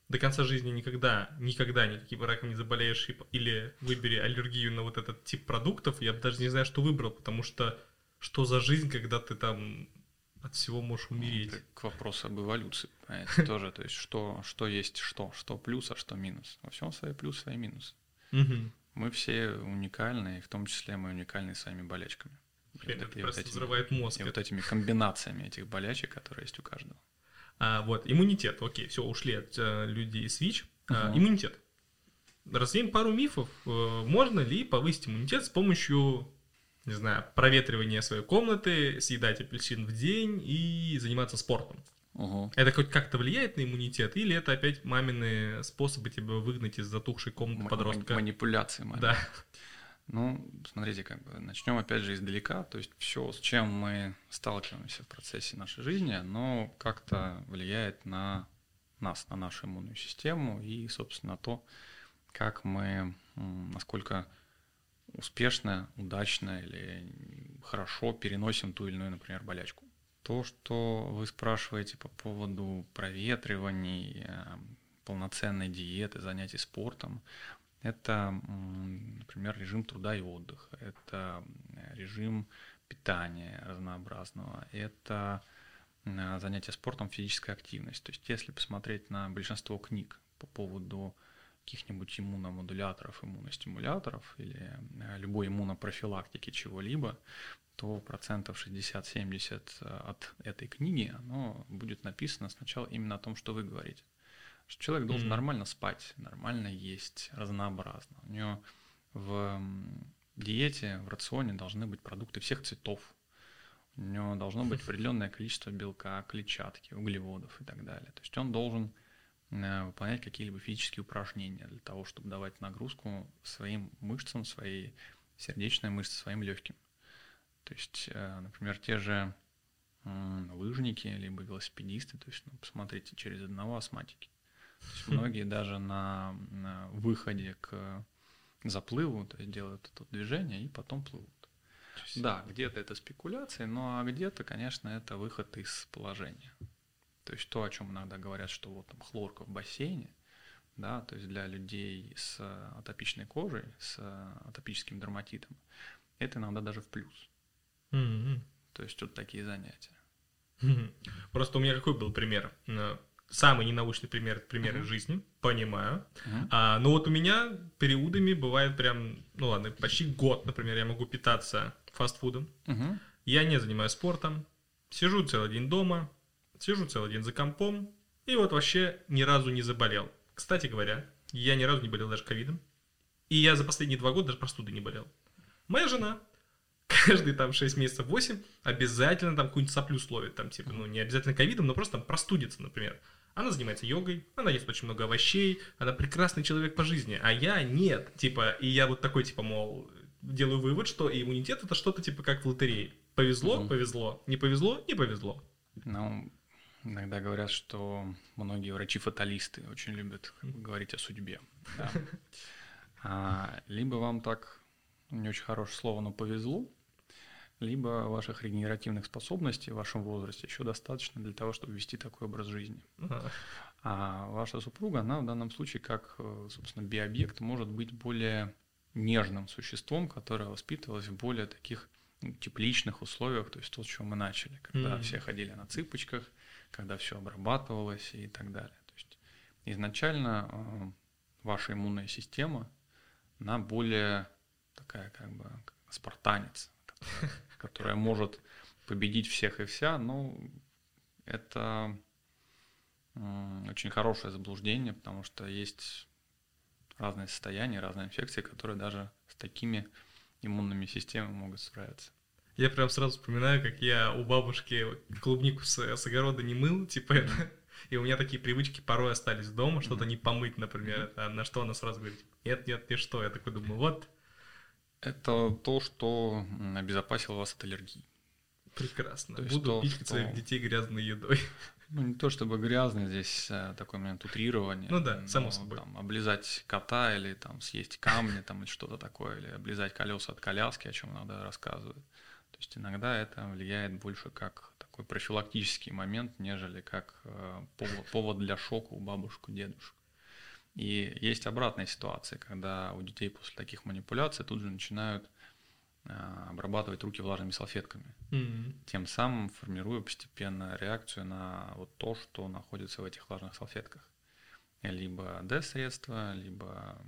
до конца жизни никогда, никогда никаким раком не заболеешь, или выбери аллергию на вот этот тип продуктов, я даже не знаю, что выбрал, потому что что за жизнь, когда ты там от всего можешь умереть. Это к вопросу об эволюции, понимаете, *laughs* тоже, то есть что, что есть что, что плюс, а что минус. Во всем свои плюсы, свои минусы. Мы все уникальны, и в том числе мы уникальны своими болячками. Это и просто вот этими, взрывает мозг. И вот этими комбинациями этих болячек, которые есть у каждого. А, вот, иммунитет, окей, все, ушли от э, людей Switch. А, иммунитет. Развеем пару мифов. Э, можно ли повысить иммунитет с помощью не знаю, проветривание своей комнаты, съедать апельсин в день и заниматься спортом. Угу. Это хоть как-то влияет на иммунитет, или это опять мамины способы тебя выгнать из затухшей комнаты М- подростка? Манипуляции мамины. Да. Ну, смотрите, как бы начнем опять же издалека. То есть все, с чем мы сталкиваемся в процессе нашей жизни, оно как-то влияет на нас, на нашу иммунную систему и, собственно, то, как мы, насколько успешно, удачно или хорошо переносим ту или иную, например, болячку. То, что вы спрашиваете по поводу проветриваний, э, полноценной диеты, занятий спортом, это, например, режим труда и отдыха, это режим питания разнообразного, это э, занятие спортом, физическая активность. То есть если посмотреть на большинство книг по поводу каких-нибудь иммуномодуляторов, иммуностимуляторов или э, любой иммунопрофилактики чего-либо, то процентов 60-70 э, от этой книги оно будет написано сначала именно о том, что вы говорите. Что человек должен mm-hmm. нормально спать, нормально есть, разнообразно. У него в диете, в рационе должны быть продукты всех цветов. У него должно быть *laughs* определенное количество белка, клетчатки, углеводов и так далее. То есть он должен выполнять какие-либо физические упражнения для того, чтобы давать нагрузку своим мышцам, своей сердечной мышце, своим легким. То есть, э, например, те же лыжники, либо велосипедисты, то есть, ну, посмотрите, через одного астматики. То есть многие даже на, на выходе к заплыву, то есть делают это движение и потом плывут. Да, где-то это спекуляции, ну а где-то, конечно, это выход из положения. То есть то, о чем иногда говорят, что вот там хлорка в бассейне, да, то есть для людей с атопичной кожей, с атопическим дерматитом, это иногда даже в плюс. Mm-hmm. То есть вот такие занятия. Mm-hmm. Просто у меня какой был пример? Э, самый ненаучный пример, пример uh-huh. из жизни, понимаю. Uh-huh. А, но вот у меня периодами бывает прям, ну ладно, почти год, например, я могу питаться фастфудом. Uh-huh. Я не занимаюсь спортом, сижу целый день дома, Сижу целый день за компом, и вот вообще ни разу не заболел. Кстати говоря, я ни разу не болел даже ковидом. И я за последние два года даже простуды не болел. Моя жена каждые там 6 месяцев, 8 обязательно там какую-нибудь соплю словит. Там типа, ну не обязательно ковидом, но просто там простудится, например. Она занимается йогой, она ест очень много овощей, она прекрасный человек по жизни, а я нет. Типа, и я вот такой, типа, мол, делаю вывод, что иммунитет это что-то типа как в лотерее. Повезло, угу. повезло. Не повезло, не повезло. Ну, Иногда говорят, что многие врачи-фаталисты очень любят говорить о судьбе. Да. А, либо вам так, не очень хорошее слово, но повезло, либо ваших регенеративных способностей в вашем возрасте еще достаточно для того, чтобы вести такой образ жизни. А ваша супруга, она в данном случае как, собственно, биобъект может быть более нежным существом, которое воспитывалось в более таких ну, тепличных условиях, то есть то, с чего мы начали, когда mm-hmm. все ходили на цыпочках, когда все обрабатывалось и так далее. То есть изначально э, ваша иммунная система, она более такая как бы спартанец, которая, которая может победить всех и вся, но это очень хорошее заблуждение, потому что есть разные состояния, разные инфекции, которые даже с такими иммунными системами могут справиться. Я прям сразу вспоминаю, как я у бабушки клубнику с, с огорода не мыл, типа это. И у меня такие привычки порой остались дома, что-то не помыть, например. А на что она сразу говорит, нет, нет, ты что? Я такой думаю, вот. Это то, что обезопасило вас от аллергии. Прекрасно. То Буду то, пичкать что... своих детей грязной едой. Ну, не то чтобы грязный, здесь а, такой момент утрирования. Ну да, само собой. Там, облизать кота или там съесть камни там, или что-то такое, или облизать колеса от коляски, о чем иногда рассказывают. То есть иногда это влияет больше как такой профилактический момент, нежели как э, повод, для шока у бабушек, дедушек. И есть обратная ситуация, когда у детей после таких манипуляций тут же начинают э, обрабатывать руки влажными салфетками, mm-hmm. тем самым формируя постепенно реакцию на вот то, что находится в этих влажных салфетках. Либо D-средства, либо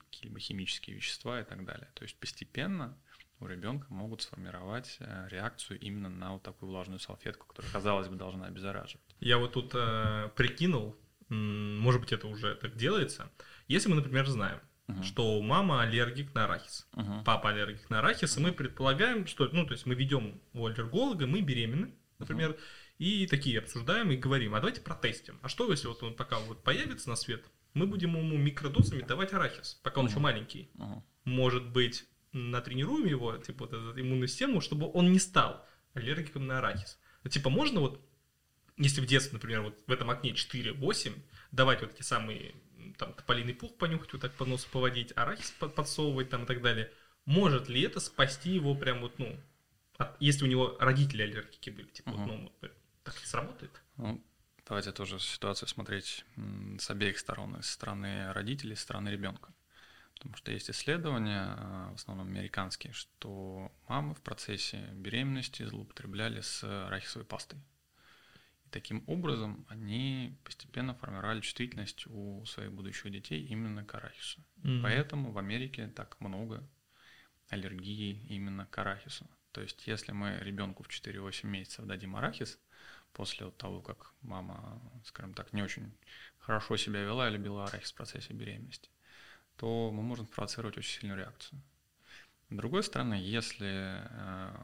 какие-либо химические вещества и так далее. То есть постепенно у ребенка могут сформировать э, реакцию именно на вот такую влажную салфетку, которая, казалось бы, должна обеззараживать. Я вот тут э, прикинул, может быть, это уже так делается. Если мы, например, знаем, uh-huh. что мама аллергик на арахис, uh-huh. папа аллергик на арахис, uh-huh. и мы предполагаем, что, ну, то есть мы ведем у аллерголога, мы беременны, например, uh-huh. и такие обсуждаем и говорим, а давайте протестим. А что, если вот он пока вот появится на свет, мы будем ему микродозами давать арахис, пока он uh-huh. еще маленький. Uh-huh. Может быть, натренируем его, типа, вот эту иммунную систему, чтобы он не стал аллергиком на арахис. Типа, можно вот, если в детстве, например, вот в этом окне 4-8, давать вот эти самые, там, тополиный пух понюхать, вот так по носу поводить, арахис подсовывать там и так далее, может ли это спасти его прям вот, ну, от, если у него родители аллергики были, типа, угу. вот, ну, так и сработает? Ну, давайте тоже ситуацию смотреть с обеих сторон, с стороны родителей, с стороны ребенка. Потому что есть исследования, а, в основном американские, что мамы в процессе беременности злоупотребляли с арахисовой пастой. И таким образом они постепенно формировали чувствительность у своих будущих детей именно к арахису. Mm-hmm. Поэтому в Америке так много аллергии именно к арахису. То есть если мы ребенку в 4-8 месяцев дадим арахис, после того, как мама, скажем так, не очень хорошо себя вела и любила арахис в процессе беременности, то мы можем спровоцировать очень сильную реакцию. С другой стороны, если э,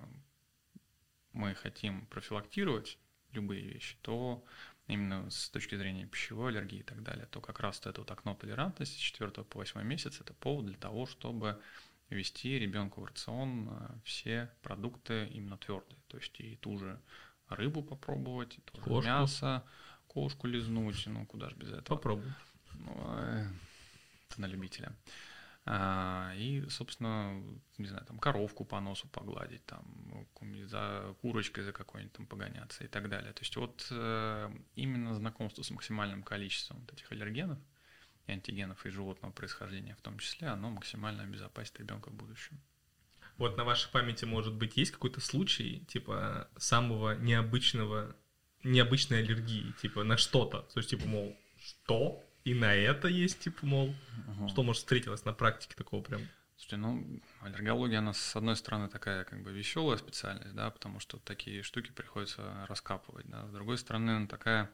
мы хотим профилактировать любые вещи, то именно с точки зрения пищевой аллергии и так далее, то как раз это вот окно толерантности с 4 по 8 месяц это повод для того, чтобы ввести ребенку в рацион э, все продукты именно твердые. То есть и ту же рыбу попробовать, и тоже кошку. мясо, кошку лизнуть, ну куда же без этого. Попробуй. Ну, э, на любителя. А, и, собственно, не знаю, там коровку по носу погладить, там за курочкой за какой-нибудь там погоняться и так далее. То есть вот э, именно знакомство с максимальным количеством вот этих аллергенов и антигенов и животного происхождения в том числе, оно максимально обезопасит ребенка в будущем. Вот на вашей памяти, может быть, есть какой-то случай, типа, самого необычного, необычной аллергии, типа, на что-то? То есть, типа, мол, что? И на это есть, типа, мол, угу. что, может, встретилось на практике такого прям? Слушайте, ну, аллергология, она, с одной стороны, такая, как бы, веселая специальность, да, потому что такие штуки приходится раскапывать, да, с другой стороны, она такая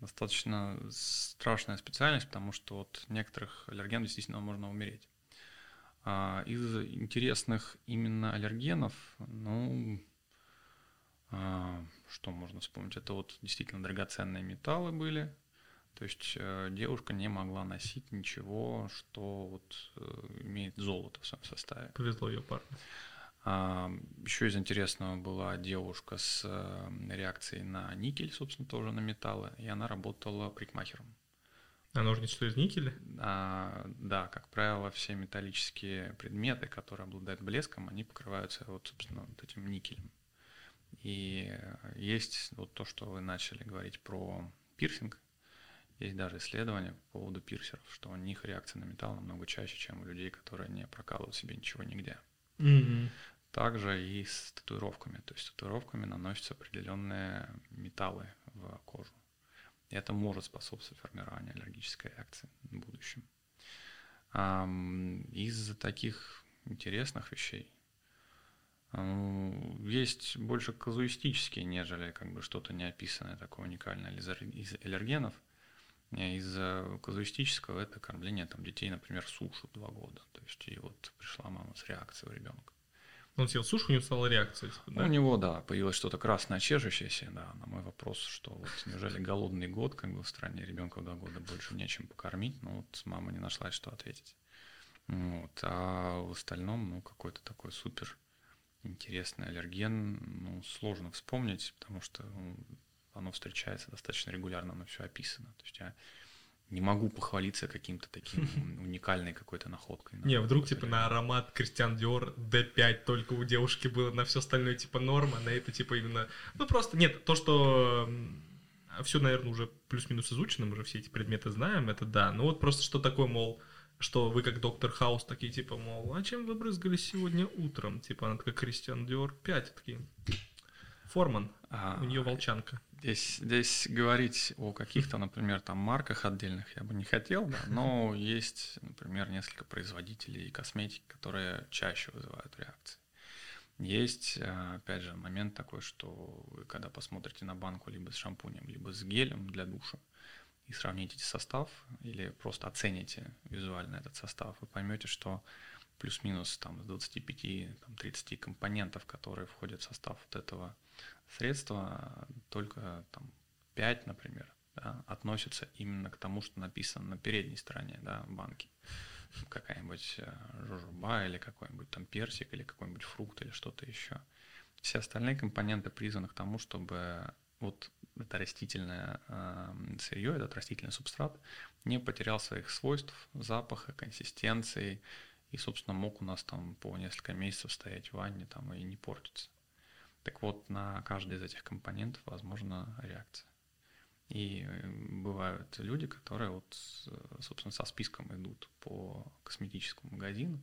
достаточно страшная специальность, потому что от некоторых аллергенов действительно можно умереть. А из интересных именно аллергенов, ну, а, что можно вспомнить? Это вот действительно драгоценные металлы были, то есть э, девушка не могла носить ничего, что вот э, имеет золото в своем составе. Повезло ее парню. А, еще из интересного была девушка с э, реакцией на никель, собственно, тоже на металлы, и она работала прикмахером. А ножницы что из никеля? А, да, как правило, все металлические предметы, которые обладают блеском, они покрываются вот, собственно, вот этим никелем. И есть вот то, что вы начали говорить про пирсинг, есть даже исследования по поводу пирсеров, что у них реакция на металл намного чаще, чем у людей, которые не прокалывают себе ничего нигде. Mm-hmm. Также и с татуировками. То есть татуировками наносятся определенные металлы в кожу. И это может способствовать формированию аллергической реакции в будущем. Из таких интересных вещей есть больше казуистические, нежели как бы что-то неописанное такое уникальное из аллергенов – из казуистического это кормление там, детей, например, сушу два года. То есть и вот пришла мама с реакцией у ребенка. Он съел сушу, у него стала реакция. Типа, да? У него, да, появилось что-то красное, чешущееся, да. На мой вопрос, что вот неужели голодный год, как бы в стране ребенка два года больше нечем покормить, ну вот мама не нашла, что ответить. Вот. А в остальном, ну, какой-то такой супер интересный аллерген, ну, сложно вспомнить, потому что ну, оно встречается достаточно регулярно, оно все описано. То есть я не могу похвалиться каким-то таким *laughs* уникальной какой-то находкой. Не, вдруг типа на аромат Кристиан Диор D5 только у девушки было, на все остальное типа норма, на это типа именно... Ну просто, нет, то, что все, наверное, уже плюс-минус изучено, мы уже все эти предметы знаем, это да. Ну вот просто что такое, мол, что вы как доктор Хаус такие, типа, мол, а чем вы брызгались сегодня утром? Типа, она такая, Кристиан Диор 5, такие. Форман, а, у нее волчанка. Здесь, здесь говорить о каких-то, например, там марках отдельных я бы не хотел, да, но есть, например, несколько производителей косметики, которые чаще вызывают реакции. Есть, а, опять же, момент такой, что вы когда посмотрите на банку либо с шампунем, либо с гелем для душа, и сравните состав, или просто оцените визуально этот состав, вы поймете, что плюс-минус там с 25-30 компонентов, которые входят в состав вот этого средства, только там 5, например, да, относятся именно к тому, что написано на передней стороне да, банки. Какая-нибудь э, жожоба или какой-нибудь там персик или какой-нибудь фрукт или что-то еще. Все остальные компоненты призваны к тому, чтобы вот это растительное э, сырье, этот растительный субстрат не потерял своих свойств, запаха, консистенции и, собственно, мог у нас там по несколько месяцев стоять в ванне там и не портиться. Так вот, на каждый из этих компонентов возможна реакция. И э, бывают люди, которые вот, собственно, со списком идут по косметическому магазину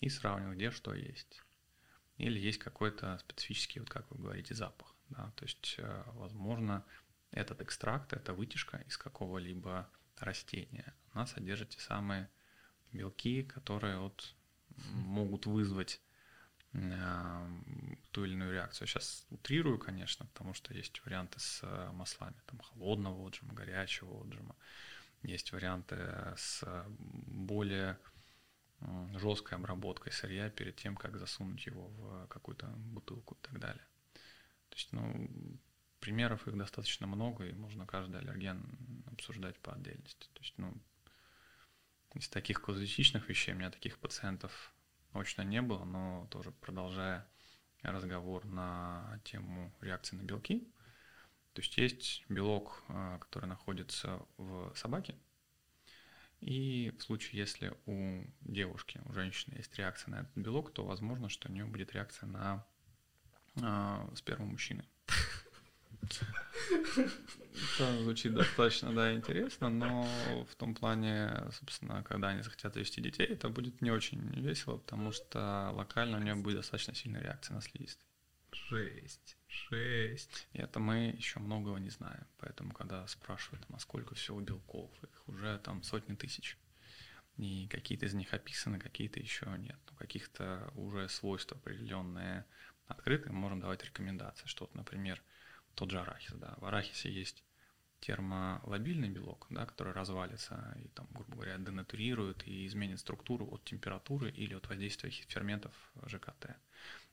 и сравнивают, где что есть. Или есть какой-то специфический, вот как вы говорите, запах. Да? То есть, э, возможно, этот экстракт, эта вытяжка из какого-либо растения, она содержит те самые белки, которые вот *laughs* могут вызвать э, ту или иную реакцию. Сейчас утрирую, конечно, потому что есть варианты с э, маслами там, холодного отжима, горячего отжима. Есть варианты с более жесткой обработкой сырья перед тем, как засунуть его в какую-то бутылку и так далее. То есть, ну, примеров их достаточно много, и можно каждый аллерген обсуждать по отдельности. То есть, ну, из таких казуистичных вещей у меня таких пациентов точно не было, но тоже продолжая разговор на тему реакции на белки. То есть есть белок, а, который находится в собаке, и в случае, если у девушки, у женщины есть реакция на этот белок, то возможно, что у нее будет реакция на э, сперму мужчины. Это звучит достаточно, да, интересно, но в том плане, собственно, когда они захотят завести детей, это будет не очень весело, потому что локально у нее будет достаточно сильная реакция на слизистый. Жесть, жесть. И это мы еще многого не знаем, поэтому когда спрашивают, насколько всего белков, их уже там сотни тысяч. И какие-то из них описаны, какие-то еще нет. Но каких-то уже свойств определенные открыты, мы можем давать рекомендации, что, вот, например, тот же арахис, да, в арахисе есть термолобильный белок, да, который развалится и, там, грубо говоря, денатурирует и изменит структуру от температуры или от воздействия ферментов ЖКТ.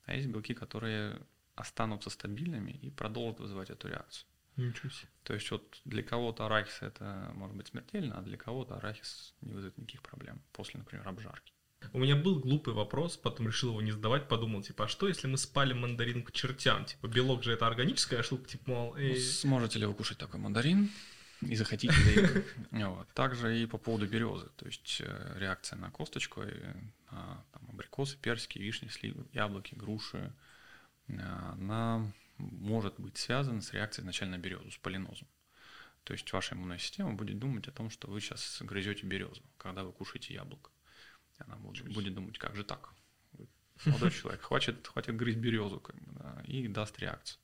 А есть белки, которые останутся стабильными и продолжат вызывать эту реакцию. Ничего себе. То есть вот для кого-то арахис это может быть смертельно, а для кого-то арахис не вызовет никаких проблем после, например, обжарки. У меня был глупый вопрос, потом решил его не задавать, подумал, типа, а что, если мы спали мандарин к чертям? Типа, белок же это органическая штука, типа, мол... И... Ну, сможете ли вы кушать такой мандарин? И захотите ли *laughs* вот. Также и по поводу березы. То есть э, реакция на косточку, на там, абрикосы, персики, вишни, сливы, яблоки, груши, э, она может быть связана с реакцией изначально на березу, с полинозом. То есть ваша иммунная система будет думать о том, что вы сейчас грызете березу, когда вы кушаете яблоко. Она будет, будет думать, как же так? Молодой *laughs* человек, хватит, хватит грызть березу, как бы, да, и даст реакцию.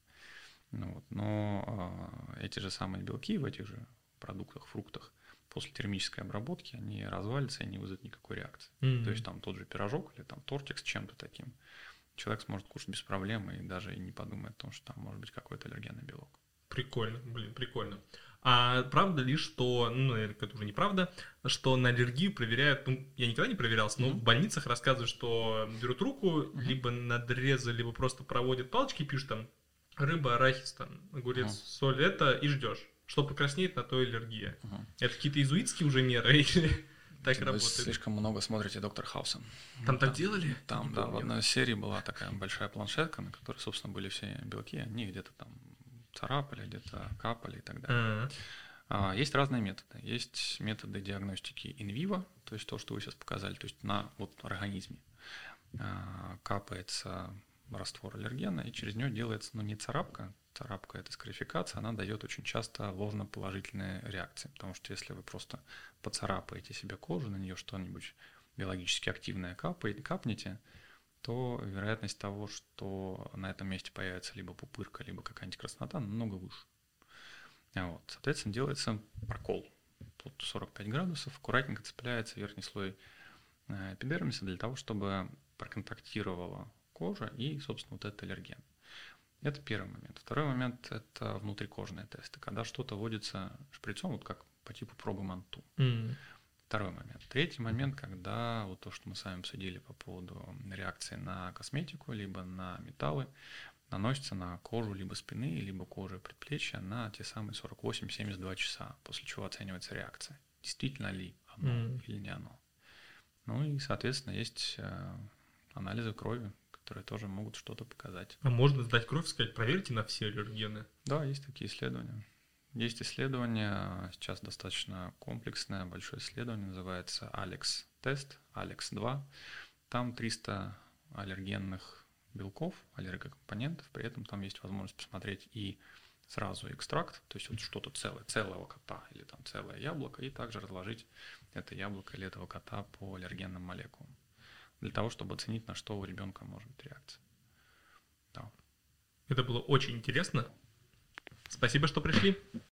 Ну, вот. Но э, эти же самые белки в этих же продуктах, фруктах, после термической обработки, они развалятся и не вызовут никакой реакции. Mm-hmm. То есть там тот же пирожок или там тортик с чем-то таким, человек сможет кушать без проблем и даже и не подумает о том, что там может быть какой-то аллергенный белок. Прикольно, блин, прикольно. А правда ли, что, ну, наверное, это уже неправда, что на аллергию проверяют, ну, я никогда не проверялся, но mm-hmm. в больницах рассказывают, что берут руку, mm-hmm. либо надрезы, либо просто проводят палочки, пишут там рыба, арахис, там, огурец, mm-hmm. соль, это, и ждешь. Что покраснеет, на то аллергия. Mm-hmm. Это какие-то иезуитские уже меры или *laughs* так Вы работает? слишком много смотрите Доктор Хауса. Там так делали? Там, да, в одной серии была такая большая планшетка, на которой, собственно, были все белки, они где-то там царапали, где-то капали и так далее. А, есть разные методы. Есть методы диагностики in vivo, то есть то, что вы сейчас показали, то есть на вот организме а, капается раствор аллергена, и через нее делается, ну, не царапка, царапка – это скарификация, она дает очень часто ложноположительные реакции, потому что если вы просто поцарапаете себе кожу, на нее что-нибудь биологически активное капаете, капнете, то вероятность того, что на этом месте появится либо пупырка, либо какая-нибудь краснота, намного выше. Вот. Соответственно, делается прокол под 45 градусов, аккуратненько цепляется верхний слой э, эпидермиса для того, чтобы проконтактировала кожа и, собственно, вот этот аллерген. Это первый момент. Второй момент – это внутрикожные тесты, когда что-то вводится шприцом, вот как по типу пробы манту. Mm. Второй момент. Третий момент, когда вот то, что мы с вами обсудили по поводу реакции на косметику, либо на металлы, наносится на кожу либо спины, либо кожи предплечья на те самые 48-72 часа, после чего оценивается реакция. Действительно ли оно mm. или не оно. Ну и, соответственно, есть э, анализы крови, которые тоже могут что-то показать. А можно сдать кровь и сказать, проверьте на все аллергены? Да, есть такие исследования. Есть исследование, сейчас достаточно комплексное, большое исследование, называется Alex тест, Alex 2. Там 300 аллергенных белков, аллергокомпонентов, при этом там есть возможность посмотреть и сразу экстракт, то есть вот что-то целое, целого кота или там целое яблоко, и также разложить это яблоко или этого кота по аллергенным молекулам, для того, чтобы оценить, на что у ребенка может быть реакция. Да. Это было очень интересно. Спасибо, что пришли.